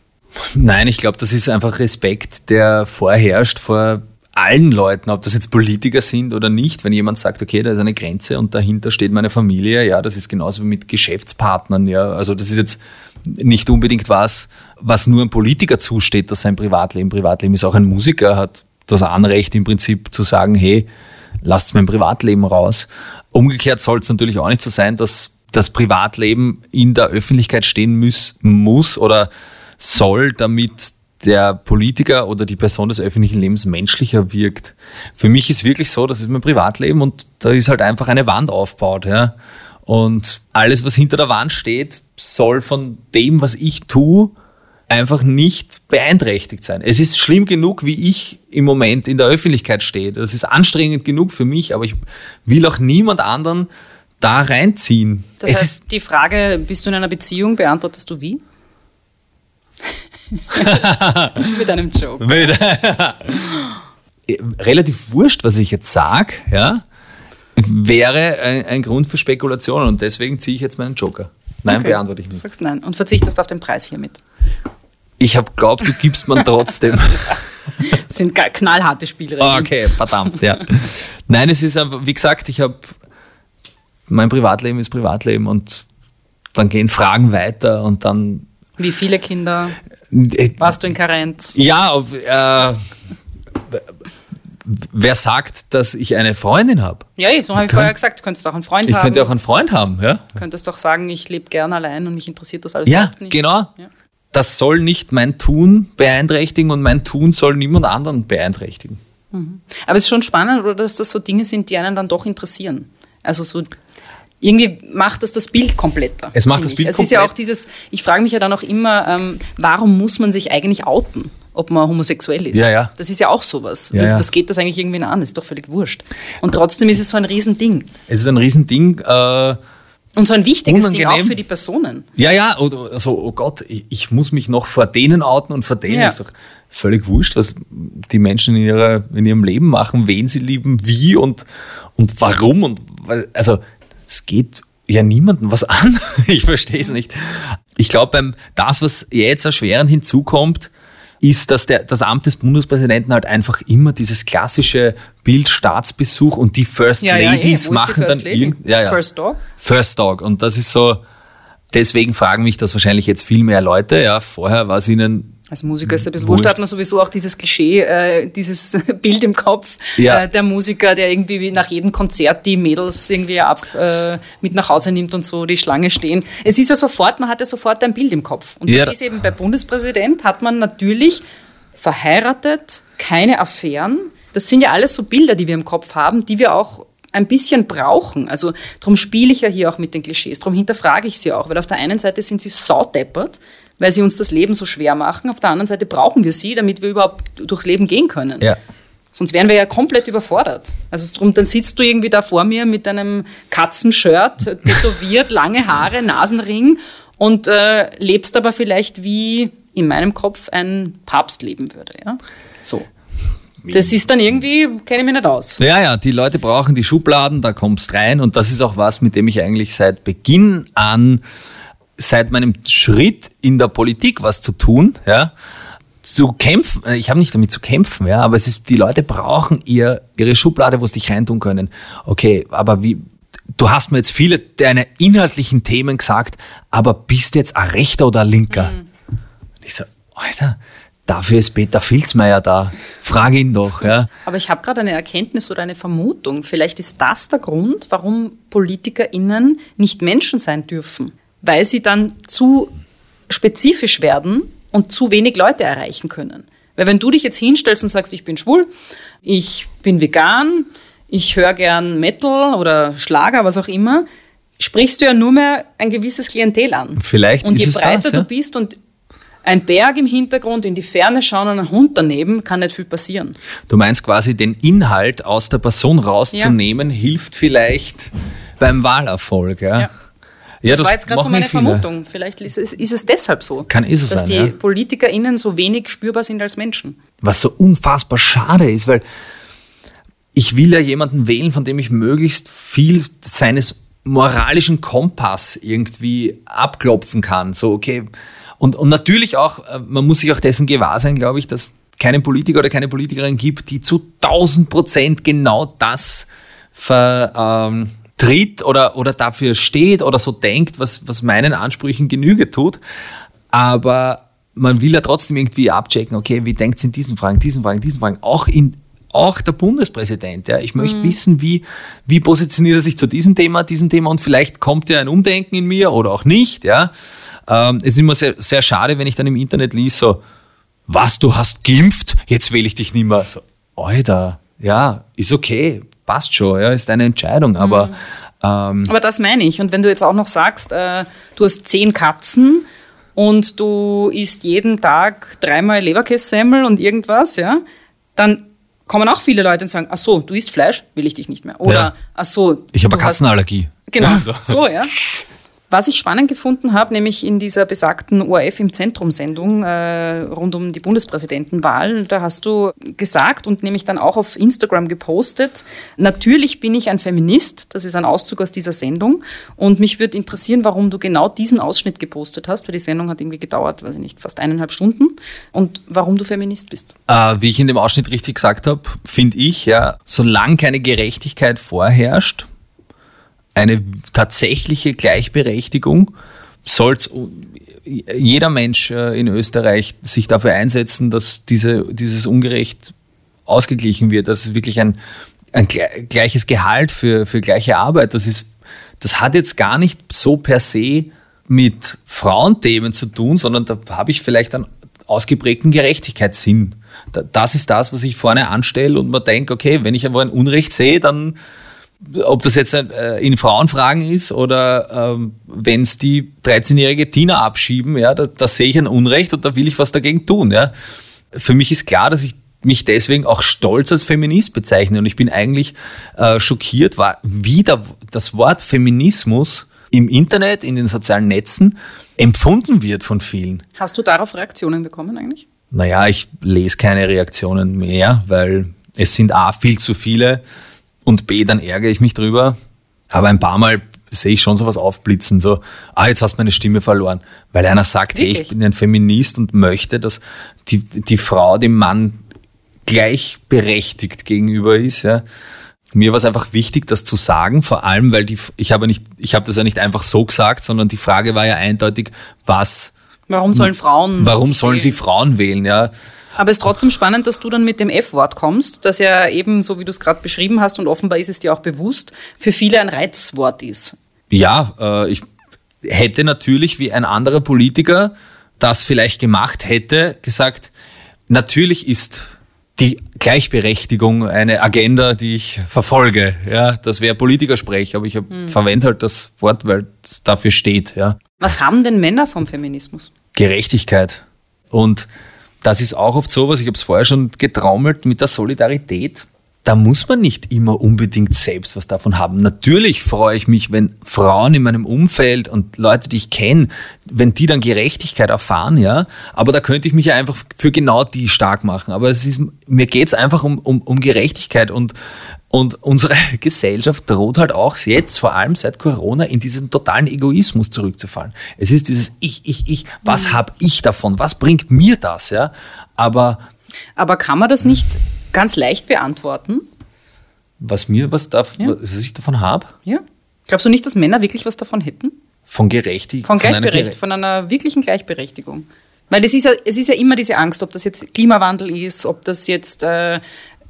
Nein, ich glaube, das ist einfach Respekt, der vorherrscht vor allen Leuten, ob das jetzt Politiker sind oder nicht, wenn jemand sagt, okay, da ist eine Grenze und dahinter steht meine Familie, ja, das ist genauso wie mit Geschäftspartnern, ja, also das ist jetzt nicht unbedingt was, was nur einem Politiker zusteht, dass sein Privatleben Privatleben ist. Auch ein Musiker hat das Anrecht im Prinzip zu sagen, hey, lasst mein Privatleben raus. Umgekehrt soll es natürlich auch nicht so sein, dass das Privatleben in der Öffentlichkeit stehen muss, muss oder soll, damit der Politiker oder die Person des öffentlichen Lebens menschlicher wirkt. Für mich ist wirklich so, das ist mein Privatleben und da ist halt einfach eine Wand aufgebaut. Ja. Und alles, was hinter der Wand steht, soll von dem, was ich tue, einfach nicht beeinträchtigt sein. Es ist schlimm genug, wie ich im Moment in der Öffentlichkeit stehe. Das ist anstrengend genug für mich, aber ich will auch niemand anderen da reinziehen. Das es heißt, die Frage, bist du in einer Beziehung, beantwortest du wie? Mit einem Joke. Relativ wurscht, was ich jetzt sage, ja, wäre ein, ein, Grund für Spekulationen und deswegen ziehe ich jetzt meinen Joker. Nein, okay. beantworte ich nicht. Du sagst nein und verzichtest auf den Preis hiermit. Ich habe glaubt, du gibst man trotzdem. das sind knallharte Spielregeln. Ah, okay, verdammt, ja. Nein, es ist einfach, wie gesagt, ich habe mein Privatleben ist Privatleben und dann gehen Fragen weiter und dann. Wie viele Kinder? Äh, Warst du in Karenz? Ja, äh, wer sagt, dass ich eine Freundin habe? Ja, so habe ich vorher gesagt, du könntest auch einen Freund ich haben. Ich könnte auch einen Freund haben, ja. Du könntest doch sagen, ich lebe gern allein und mich interessiert das alles ja, nicht. Genau. Ja, genau. Das soll nicht mein Tun beeinträchtigen und mein Tun soll niemand anderen beeinträchtigen. Mhm. Aber es ist schon spannend, oder dass das so Dinge sind, die einen dann doch interessieren. Also so irgendwie macht das das Bild kompletter. Es macht das Bild ich. Es ist ja auch dieses, ich frage mich ja dann auch immer, ähm, warum muss man sich eigentlich outen? ob man homosexuell ist. Ja, ja. Das ist ja auch sowas. Ja, ja. Was geht das eigentlich irgendwie an? Das ist doch völlig wurscht. Und trotzdem ist es so ein Riesending. Es ist ein Riesending. Äh, und so ein wichtiges unangenehm. Ding auch für die Personen. Ja, ja, oder so, oh Gott, ich, ich, muss mich noch vor denen outen und vor denen ja. ist doch völlig wurscht, was die Menschen in, ihrer, in ihrem Leben machen, wen sie lieben, wie und, und warum. Und also es geht ja niemandem was an. ich verstehe es nicht. Ich glaube, beim das, was jetzt erschwerend hinzukommt, ist, dass der, das Amt des Bundespräsidenten halt einfach immer dieses klassische Bild Staatsbesuch und die First ja, Ladies ja, machen dann Lady? ja, ja. First Dog. First Dog und das ist so. Deswegen fragen mich das wahrscheinlich jetzt viel mehr Leute. Ja, vorher war es ihnen als Musiker ist es ein bisschen wurscht, da hat man sowieso auch dieses Klischee, äh, dieses Bild im Kopf, ja. äh, der Musiker, der irgendwie nach jedem Konzert die Mädels irgendwie ab, äh, mit nach Hause nimmt und so die Schlange stehen. Es ist ja sofort, man hat ja sofort ein Bild im Kopf. Und das ja. ist eben bei Bundespräsident, hat man natürlich verheiratet, keine Affären. Das sind ja alles so Bilder, die wir im Kopf haben, die wir auch ein bisschen brauchen. Also darum spiele ich ja hier auch mit den Klischees, darum hinterfrage ich sie auch, weil auf der einen Seite sind sie saudeppert, weil sie uns das Leben so schwer machen. Auf der anderen Seite brauchen wir sie, damit wir überhaupt durchs Leben gehen können. Ja. Sonst wären wir ja komplett überfordert. Also drum, dann sitzt du irgendwie da vor mir mit einem Katzenshirt, tätowiert, lange Haare, Nasenring und äh, lebst aber vielleicht wie in meinem Kopf ein Papst leben würde. Ja? So. Das ist dann irgendwie, kenne ich mich nicht aus. Ja, ja, die Leute brauchen die Schubladen, da kommst rein und das ist auch was, mit dem ich eigentlich seit Beginn an seit meinem Schritt in der Politik was zu tun, ja, zu kämpfen, äh, ich habe nicht damit zu kämpfen, ja, aber es ist, die Leute brauchen ihr, ihre Schublade, wo sie dich reintun können. Okay, aber wie, du hast mir jetzt viele deiner inhaltlichen Themen gesagt, aber bist du jetzt ein Rechter oder ein Linker? Mhm. Ich so, Alter, dafür ist Peter Filzmeier da. Frag ihn doch, ja. Aber ich habe gerade eine Erkenntnis oder eine Vermutung. Vielleicht ist das der Grund, warum PolitikerInnen nicht Menschen sein dürfen weil sie dann zu spezifisch werden und zu wenig Leute erreichen können. Weil wenn du dich jetzt hinstellst und sagst, ich bin schwul, ich bin vegan, ich höre gern Metal oder Schlager, was auch immer, sprichst du ja nur mehr ein gewisses Klientel an. Vielleicht Und ist je breiter das, ja? du bist und ein Berg im Hintergrund, in die Ferne schauen und ein Hund daneben, kann nicht viel passieren. Du meinst quasi, den Inhalt aus der Person rauszunehmen, hilft vielleicht beim Wahlerfolg, ja? Ja. Ja, Das, war jetzt gerade so meine. Vermutung. Vielleicht ist es, ist es deshalb so. Kann es dass sein, die ja. PolitikerInnen so wenig spürbar sind als Menschen. Was so unfassbar schade ist, weil ich will ja jemanden wählen, von dem ich möglichst viel seines moralischen Kompass irgendwie abklopfen kann. So, okay. Und, und natürlich auch, äh, man muss sich auch dessen gewahr sein, glaube ich, dass keinen Politiker oder keine Politikerin gibt, die zu 1000 Prozent genau das vertritt oder, oder dafür steht oder so denkt, was, was meinen Ansprüchen Genüge tut. Aber man will ja trotzdem irgendwie abchecken, okay, wie denkt es in diesen Fragen, diesen Fragen, diesen Fragen, auch in auch der Bundespräsident. Ja. Ich möchte wissen, wie, wie positioniert er sich zu diesem Thema, diesem Thema und vielleicht kommt ja ein Umdenken in mir oder auch nicht. Ja. Ähm, es ist immer sehr, sehr schade, wenn ich dann im Internet liest, so, was, du hast geimpft? Jetzt wähle ich dich nicht mehr. So, Alter, ja, ist okay, passt schon, ja, ist deine Entscheidung, aber ähm, Aber das meine ich. Und wenn du jetzt auch noch sagst, äh, du hast zehn Katzen und du isst jeden Tag dreimal Leberkässemmel und irgendwas, ja, dann kommen auch viele Leute und sagen, ach so, du isst Fleisch, will ich dich nicht mehr. Oder, Ja. ach so, ich habe eine Katzenallergie. Genau, Ja, so. so. ja. Was ich spannend gefunden habe, nämlich in dieser besagten ORF im Zentrum-Sendung äh, rund um die Bundespräsidentenwahl, da hast du gesagt und nämlich dann auch auf Instagram gepostet, natürlich bin ich ein Feminist, das ist ein Auszug aus dieser Sendung und mich würde interessieren, warum du genau diesen Ausschnitt gepostet hast, weil die Sendung hat irgendwie gedauert, weiß ich nicht, fast eineinhalb Stunden und warum du Feminist bist. Äh, wie ich in dem Ausschnitt richtig gesagt habe, finde ich, ja, solange keine Gerechtigkeit vorherrscht, eine tatsächliche Gleichberechtigung, soll jeder Mensch äh, in Österreich sich dafür einsetzen, dass diese, dieses Ungerecht ausgeglichen wird, dass es wirklich ein, ein gle- gleiches Gehalt für, für gleiche Arbeit, das ist, das hat jetzt gar nicht so per se mit Frauenthemen zu tun, sondern da habe ich vielleicht einen ausgeprägten Gerechtigkeitssinn. Da- Das ist das, was ich vorne anstelle und man denkt, okay, wenn ich aber ein Unrecht sehe, dann ob das jetzt äh, in Frauenfragen ist oder ähm, wenn es die 13-jährige Tina abschieben, ja, da, da sehe ich ein Unrecht und da will ich was dagegen tun. Ja. Für mich ist klar, dass ich mich deswegen auch stolz als Feminist bezeichne und ich bin eigentlich äh, schockiert, war, wie da, das Wort Feminismus im Internet, in den sozialen Netzen empfunden wird von vielen. Hast du darauf Reaktionen bekommen eigentlich? Naja, ich lese keine Reaktionen mehr, weil es sind A, viel zu viele und B, dann ärgere ich mich drüber. Aber ein paar Mal sehe ich schon sowas aufblitzen, so, ah, jetzt hast du meine Stimme verloren. Weil einer sagt, hey, ich Wirklich? bin ein Feminist und möchte, dass die, die Frau dem Mann gleichberechtigt gegenüber ist, ja. Mir war es einfach wichtig, das zu sagen, vor allem, weil die, ich habe nicht, ich habe das ja nicht einfach so gesagt, sondern die Frage war ja eindeutig, was, Warum sollen Frauen. warum sollen sie wählen? Frauen wählen, ja. Aber es ist trotzdem spannend, dass du dann mit dem F-Wort kommst, das ja eben, so wie du es gerade beschrieben hast, und offenbar ist es dir auch bewusst, für viele ein Reizwort ist. Ja, äh, ich hätte natürlich wie ein anderer Politiker das vielleicht gemacht hätte, gesagt, natürlich ist die Gleichberechtigung eine Agenda, die ich verfolge. Ja, das wäre Politikersprech, aber ich hab, verwende halt das Wort, weil es dafür steht. Ja. Was haben denn Männer vom Feminismus? Gerechtigkeit. Und das ist auch oft sowas, ich habe es vorher schon getraumelt mit der Solidarität. Da muss man nicht immer unbedingt selbst was davon haben. Natürlich freue ich mich, wenn Frauen in meinem Umfeld und Leute, die ich kenne, wenn die dann Gerechtigkeit erfahren, ja. Aber da könnte ich mich ja einfach für genau die stark machen. Aber es ist, mir geht es einfach um, um, um Gerechtigkeit und, und unsere Gesellschaft droht halt auch jetzt, vor allem seit Corona, in diesen totalen Egoismus zurückzufallen. Es ist dieses Ich, ich, ich, was habe ich davon? Was bringt mir das? Ja? Aber Aber kann man das nicht ganz leicht beantworten? was mir, was, darf, Ja. was ich davon habe, Ja? Glaubst du nicht, dass Männer wirklich was davon hätten? von Gerechtigkeit. Von, einer Gleichberecht, Gere- von einer wirklichen Gleichberechtigung. Weil das ist ja, es ist ja immer diese Angst, ob das jetzt Klimawandel ist, ob das jetzt äh,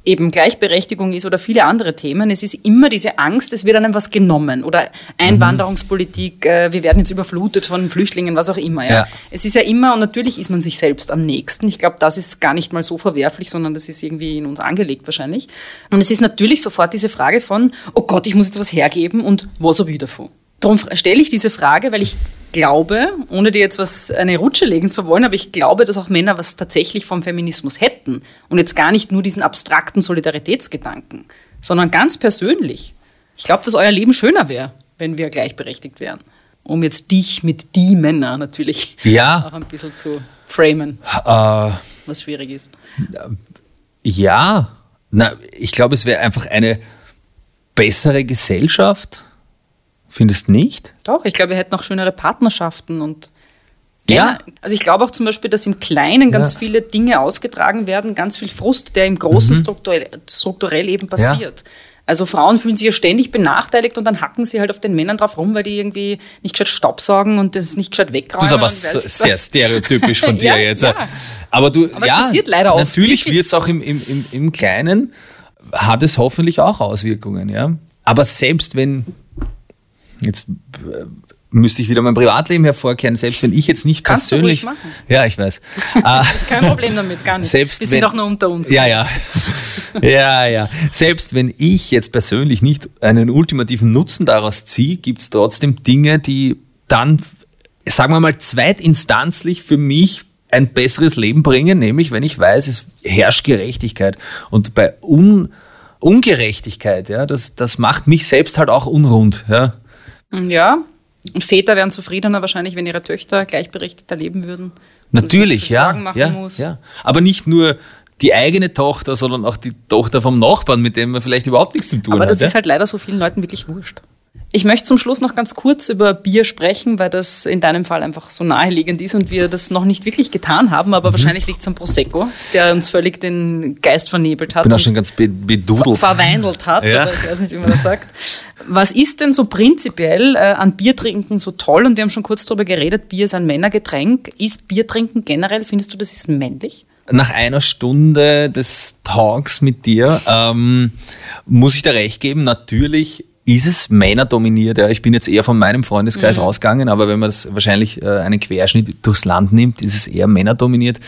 eben Gleichberechtigung ist oder viele andere Themen. Es ist immer diese Angst, es wird einem was genommen oder Einwanderungspolitik, äh, wir werden jetzt überflutet von Flüchtlingen, was auch immer. Ja. Ja. Es ist ja immer, und natürlich ist man sich selbst am nächsten. Ich glaube, das ist gar nicht mal so verwerflich, sondern das ist irgendwie in uns angelegt wahrscheinlich. Und es ist natürlich sofort diese Frage von, oh Gott, ich muss jetzt was hergeben und was habe ich davon? Darum stelle ich diese Frage, weil ich glaube, ohne dir jetzt was eine Rutsche legen zu wollen, aber ich glaube, dass auch Männer was tatsächlich vom Feminismus hätten und jetzt gar nicht nur diesen abstrakten Solidaritätsgedanken, sondern ganz persönlich. Ich glaube, dass euer Leben schöner wäre, wenn wir gleichberechtigt wären. Um jetzt dich mit die Männer natürlich Ja. auch ein bisschen zu framen, Äh, was schwierig ist. ja, na, ich glaube, es wäre einfach eine bessere Gesellschaft. Findest nicht? Doch, ich glaube, wir hätten auch schönere Partnerschaften und Ja. Also ich glaube auch zum Beispiel, dass im Kleinen ganz Ja. viele Dinge ausgetragen werden, ganz viel Frust, der im Großen Mhm. strukturell, strukturell eben passiert. Also Frauen fühlen sich ja ständig benachteiligt und dann hacken sie halt auf den Männern drauf rum, weil die irgendwie nicht gescheit Staubsaugen und das nicht gescheit wegräumen. Das ist aber sehr was. stereotypisch von dir Ja, jetzt. ja. Aber du, Aber es ja, passiert leider oft natürlich wird es auch im, im, im, im Kleinen, hat es hoffentlich auch Auswirkungen, ja. Aber selbst wenn, jetzt äh, müsste ich wieder mein Privatleben hervorkehren, selbst wenn ich jetzt nicht Kannst du persönlich. ruhig machen. Ja, ich weiß. Kein Problem damit, gar nicht. Selbst Wir sind wenn- auch nur unter uns. Ja, ja. ja, ja. Selbst wenn ich jetzt persönlich nicht einen ultimativen Nutzen daraus ziehe, gibt es trotzdem Dinge, die dann, sagen wir mal, zweitinstanzlich für mich ein besseres Leben bringen, nämlich wenn ich weiß, es herrscht Gerechtigkeit. Und bei Un Ungerechtigkeit, ja, das, das macht mich selbst halt auch unrund. Ja. Ja. Und Väter wären zufriedener wahrscheinlich, wenn ihre Töchter gleichberechtigter leben würden. Sich Natürlich, ja. Ja, muss. ja. Aber nicht nur die eigene Tochter, sondern auch die Tochter vom Nachbarn, mit dem man vielleicht überhaupt nichts zu tun Aber hat. das ja? ist halt leider so vielen Leuten wirklich wurscht. Ich möchte zum Schluss noch ganz kurz über Bier sprechen, weil das in deinem Fall einfach so naheliegend ist und wir das noch nicht wirklich getan haben, Mhm. aber wahrscheinlich liegt es am Prosecco, der uns völlig den Geist vernebelt hat. bin auch schon ganz be bedudelt. verweindelt hat, Ja. oder ich weiß nicht, wie man das sagt. Was ist denn so prinzipiell äh, an Biertrinken so toll? Und wir haben schon kurz darüber geredet, Bier ist ein Männergetränk. Ist Biertrinken generell, findest du, das ist männlich? Nach einer Stunde des Talks mit dir ähm, muss ich dir recht geben, natürlich ist es männerdominiert. Ja. Ich bin jetzt eher von meinem Freundeskreis ausgegangen, aber wenn man das wahrscheinlich äh, einen Querschnitt durchs Land nimmt, ist es eher männerdominiert.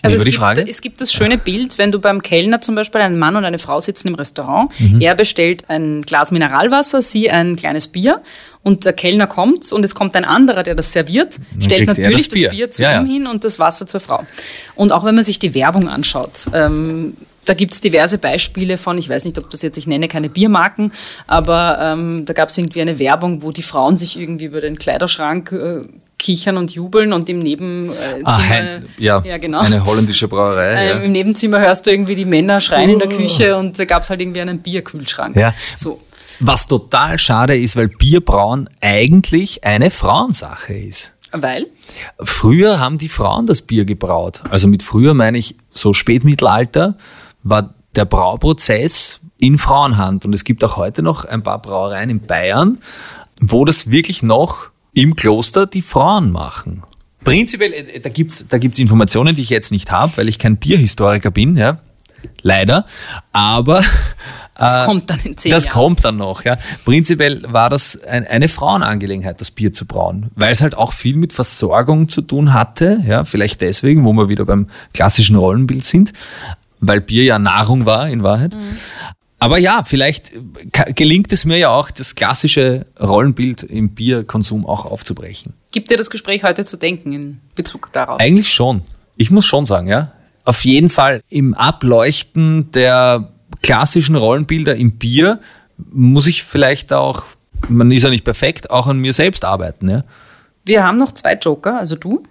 Also es gibt, es gibt das schöne Bild, wenn du beim Kellner zum Beispiel ein Mann und eine Frau sitzen im Restaurant. Mhm. Er bestellt ein Glas Mineralwasser, sie ein kleines Bier und der Kellner kommt und es kommt ein anderer, der das serviert, stellt kriegt er natürlich das Bier. das Bier zu Ja, ja. ihm hin und das Wasser zur Frau. Und auch wenn man sich die Werbung anschaut, ähm, da gibt es diverse Beispiele von, ich weiß nicht, ob das jetzt, ich nenne keine Biermarken, aber ähm, da gab es irgendwie eine Werbung, wo die Frauen sich irgendwie über den Kleiderschrank äh, kichern und jubeln und im Nebenzimmer, Ah, Hein, ja, ja, genau. eine holländische Brauerei. Ähm, ja. Im Nebenzimmer hörst du irgendwie die Männer schreien in der Küche und da gab es halt irgendwie einen Bierkühlschrank. Ja. So. Was total schade ist, weil Bierbrauen eigentlich eine Frauensache ist. Weil? Früher haben die Frauen das Bier gebraut. Also mit früher meine ich so Spätmittelalter war der Brauprozess in Frauenhand. Und es gibt auch heute noch ein paar Brauereien in Bayern, wo das wirklich noch im Kloster die Frauen machen. Prinzipiell, äh, da gibt's da gibt's Informationen, die ich jetzt nicht habe, weil ich kein Bierhistoriker bin, ja. Leider. Aber Das kommt dann in zehn das Jahren. kommt dann noch, ja. Prinzipiell war das ein, eine Frauenangelegenheit, das Bier zu brauen, weil es halt auch viel mit Versorgung zu tun hatte, ja. Vielleicht deswegen, wo wir wieder beim klassischen Rollenbild sind, weil Bier ja Nahrung war in Wahrheit. Mhm. Aber ja, vielleicht gelingt es mir ja auch, das klassische Rollenbild im Bierkonsum auch aufzubrechen. Gibt dir das Gespräch heute zu denken in Bezug darauf? Eigentlich schon. Ich muss schon sagen, ja. Auf jeden Fall im Ableuchten der klassischen Rollenbilder im Bier muss ich vielleicht auch, man ist ja nicht perfekt, auch an mir selbst arbeiten, ja. Wir haben noch zwei Joker, also du.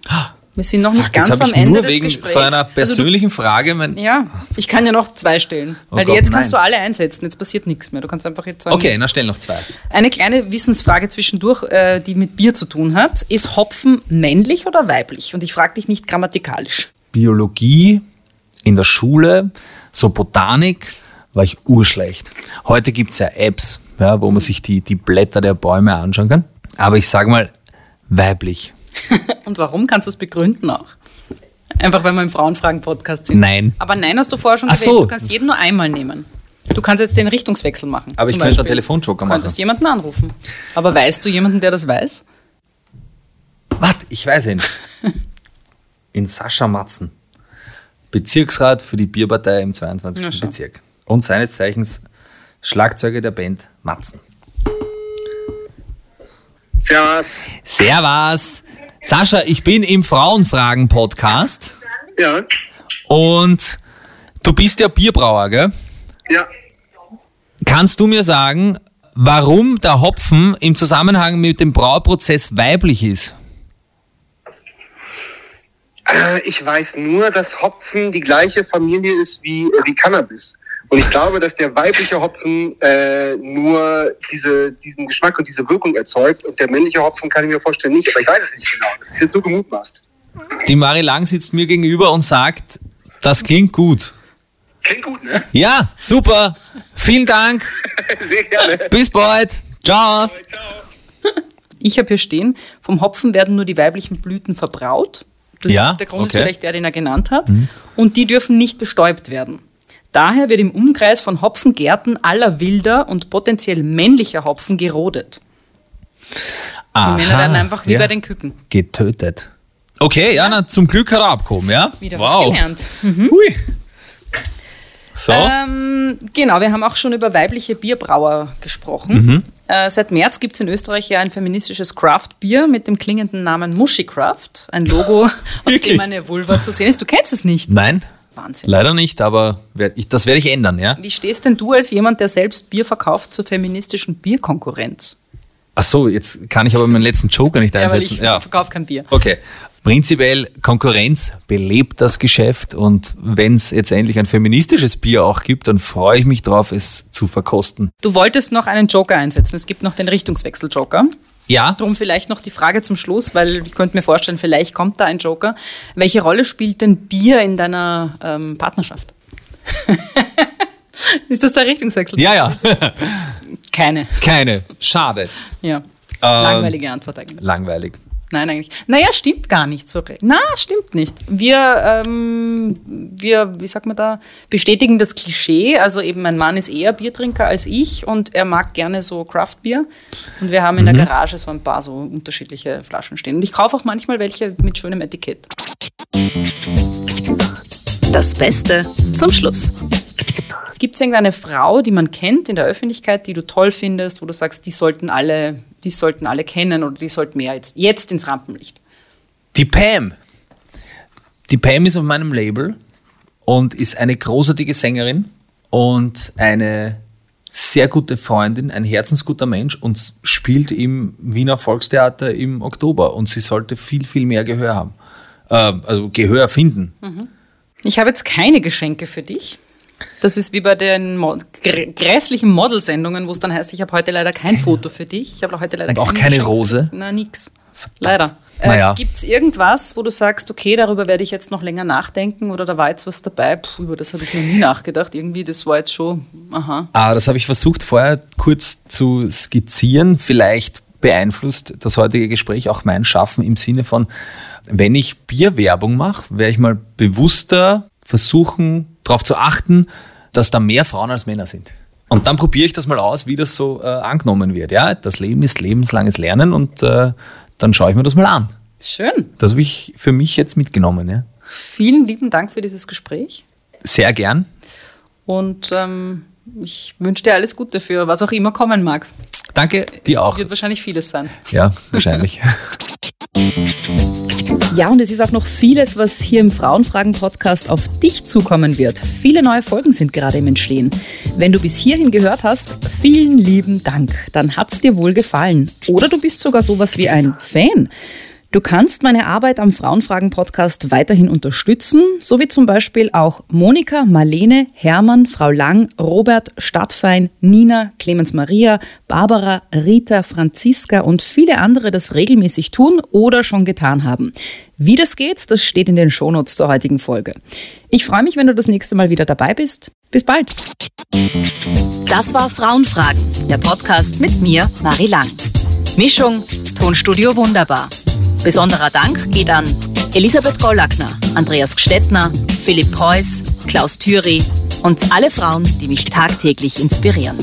Wir sind noch nicht Fuck, ganz am ich Ende nur des wegen Gesprächs. so einer Also persönlichen Frage mein, du, ja, ich kann ja noch zwei stellen. Oh weil Gott, jetzt kannst nein. du alle einsetzen, jetzt passiert nichts mehr. Du kannst einfach jetzt sagen. Okay, na stell noch zwei. Eine kleine Wissensfrage zwischendurch, äh, die mit Bier zu tun hat. Ist Hopfen männlich oder weiblich? Und ich frage dich nicht grammatikalisch. Biologie in der Schule, so Botanik, war ich urschlecht. Heute gibt's ja Apps, ja, wo man sich die, die Blätter der Bäume anschauen kann. Aber ich sage mal, weiblich. Und warum kannst du es begründen auch? Einfach weil wir im Frauenfragen-Podcast sind. Nein. Aber nein, hast du vorher schon Ach gewählt. so. Du kannst jeden nur einmal nehmen. Du kannst jetzt den Richtungswechsel machen. Aber ich könnte einen. Telefonjoker Du könntest machen. jemanden anrufen. Aber weißt du jemanden, der das weiß? Warte, ich weiß ihn. In Sascha Matzen. Bezirksrat für die Bierpartei im 22. Na, schau. Bezirk. Und seines Zeichens Schlagzeuger der Band Matzen. Servus. Servus. Sascha, ich bin im Frauenfragen-Podcast Ja. und du bist ja Bierbrauer, gell? Ja. Kannst du mir sagen, warum der Hopfen im Zusammenhang mit dem Brauprozess weiblich ist? Äh, ich weiß nur, dass Hopfen die gleiche Familie ist wie, äh, wie Cannabis. Und ich glaube, dass der weibliche Hopfen äh, nur diese, diesen Geschmack und diese Wirkung erzeugt. Und der männliche Hopfen kann ich mir vorstellen nicht, aber ich weiß es nicht genau. Das ist jetzt so gemutmaßt. Die Marie Lang sitzt mir gegenüber und sagt, das klingt gut. Klingt gut, ne? Ja, super. Vielen Dank. Sehr gerne. Bis bald. Ciao. Ciao. Ich habe hier stehen, vom Hopfen werden nur die weiblichen Blüten verbraut. Das Ja, ist, der Grund ist okay. vielleicht der, den er genannt hat. Und die dürfen nicht bestäubt werden. Daher wird im Umkreis von Hopfengärten aller wilder und potenziell männlicher Hopfen gerodet. Die Männer werden einfach wie ja. bei den Küken. Getötet. Okay, ja, na, zum Glück hat er abgehoben, ja? Wieder wow. was gelernt. Hui. So. Ähm, genau, wir haben auch schon über weibliche Bierbrauer gesprochen. Mhm. Äh, seit März gibt es in Österreich ja ein feministisches Craft-Bier mit dem klingenden Namen Mushy Craft. Ein Logo, auf dem eine Vulva zu sehen ist. Du kennst es nicht. Nein, Wahnsinn. leider nicht, aber das werde ich ändern, ja? Wie stehst denn du als jemand, der selbst Bier verkauft, zur feministischen Bierkonkurrenz? Ach so, jetzt kann ich aber meinen letzten Joker nicht Ja, weil einsetzen. ich Ja, verkaufe kein Bier. Okay. Prinzipiell Konkurrenz belebt das Geschäft und wenn es jetzt endlich ein feministisches Bier auch gibt, dann freue ich mich drauf, es zu verkosten. Du wolltest noch einen Joker einsetzen. Es gibt noch den Richtungswechsel-Joker. Ja, Drum vielleicht noch die Frage zum Schluss, weil ich könnte mir vorstellen, vielleicht kommt da ein Joker. Welche Rolle spielt denn Bier in deiner ähm, Partnerschaft? Ist das der Richtungswechsel? ja, ja. Keine. Keine. Schade. Ja. Langweilige Antwort eigentlich. Langweilig. Nein, eigentlich. Naja, stimmt gar nicht so. re- Na, stimmt nicht. Wir, ähm, wir, wie sagt man da, bestätigen das Klischee. Also eben, mein Mann ist eher Biertrinker als ich und er mag gerne so Craftbier. Und wir haben in der Garage so ein paar so unterschiedliche Flaschen stehen. Und ich kaufe auch manchmal welche mit schönem Etikett. Das Beste zum Schluss. Gibt es irgendeine Frau, die man kennt in der Öffentlichkeit, die du toll findest, wo du sagst, die sollten alle, die sollten alle kennen oder die sollten mehr jetzt, jetzt ins Rampenlicht? Die Pam. Die Pam ist auf meinem Label und ist eine großartige Sängerin und eine sehr gute Freundin, ein herzensguter Mensch und spielt im Wiener Volkstheater im Oktober und sie sollte viel, viel mehr Gehör haben. Äh, also Gehör finden. Ich habe jetzt keine Geschenke für dich. Das ist wie bei den Mo gr grässlichen Modelsendungen, wo es dann heißt, ich habe heute leider kein Foto für dich. Ich habe heute leider Und auch kein keine Geschenk. Rose? Na, nix. Leider. Naja. Äh, Gibt es irgendwas, wo du sagst, okay, darüber werde ich jetzt noch länger nachdenken oder da war jetzt was dabei? Puh, über das habe ich noch nie nachgedacht. Irgendwie, das war jetzt schon, aha. Ah, das habe ich versucht vorher kurz zu skizzieren. Vielleicht beeinflusst das heutige Gespräch auch mein Schaffen im Sinne von, wenn ich Bierwerbung mache, werde ich mal bewusster versuchen, darauf zu achten, dass da mehr Frauen als Männer sind. Und dann probiere ich das mal aus, wie das so äh, angenommen wird. Ja, das Leben ist lebenslanges Lernen und äh, dann schaue ich mir das mal an. Schön. Das habe ich für mich jetzt mitgenommen. Ja. Vielen lieben Dank für dieses Gespräch. Sehr gern. Und ähm, ich wünsche dir alles Gute für was auch immer kommen mag. Danke, Es dir auch. wird wahrscheinlich vieles sein. Ja, wahrscheinlich. Ja, und es ist auch noch vieles, was hier im Frauenfragen-Podcast auf dich zukommen wird. Viele neue Folgen sind gerade im Entstehen. Wenn du bis hierhin gehört hast, vielen lieben Dank. Dann hat's dir wohl gefallen. Oder du bist sogar sowas wie ein Fan. Du kannst meine Arbeit am Frauenfragen-Podcast weiterhin unterstützen, so wie zum Beispiel auch Monika, Marlene, Hermann, Frau Lang, Robert, Stadtfein, Nina, Clemens Maria, Barbara, Rita, Franziska und viele andere das regelmäßig tun oder schon getan haben. Wie das geht, das steht in den Shownotes zur heutigen Folge. Ich freue mich, wenn du das nächste Mal wieder dabei bist. Bis bald. Das war Frauenfragen, der Podcast mit mir, Marie Lang. Mischung, Tonstudio Wunderbar. Besonderer Dank geht an Elisabeth Gollackner, Andreas Gstettner, Philipp Preuß, Klaus Thüry und alle Frauen, die mich tagtäglich inspirieren.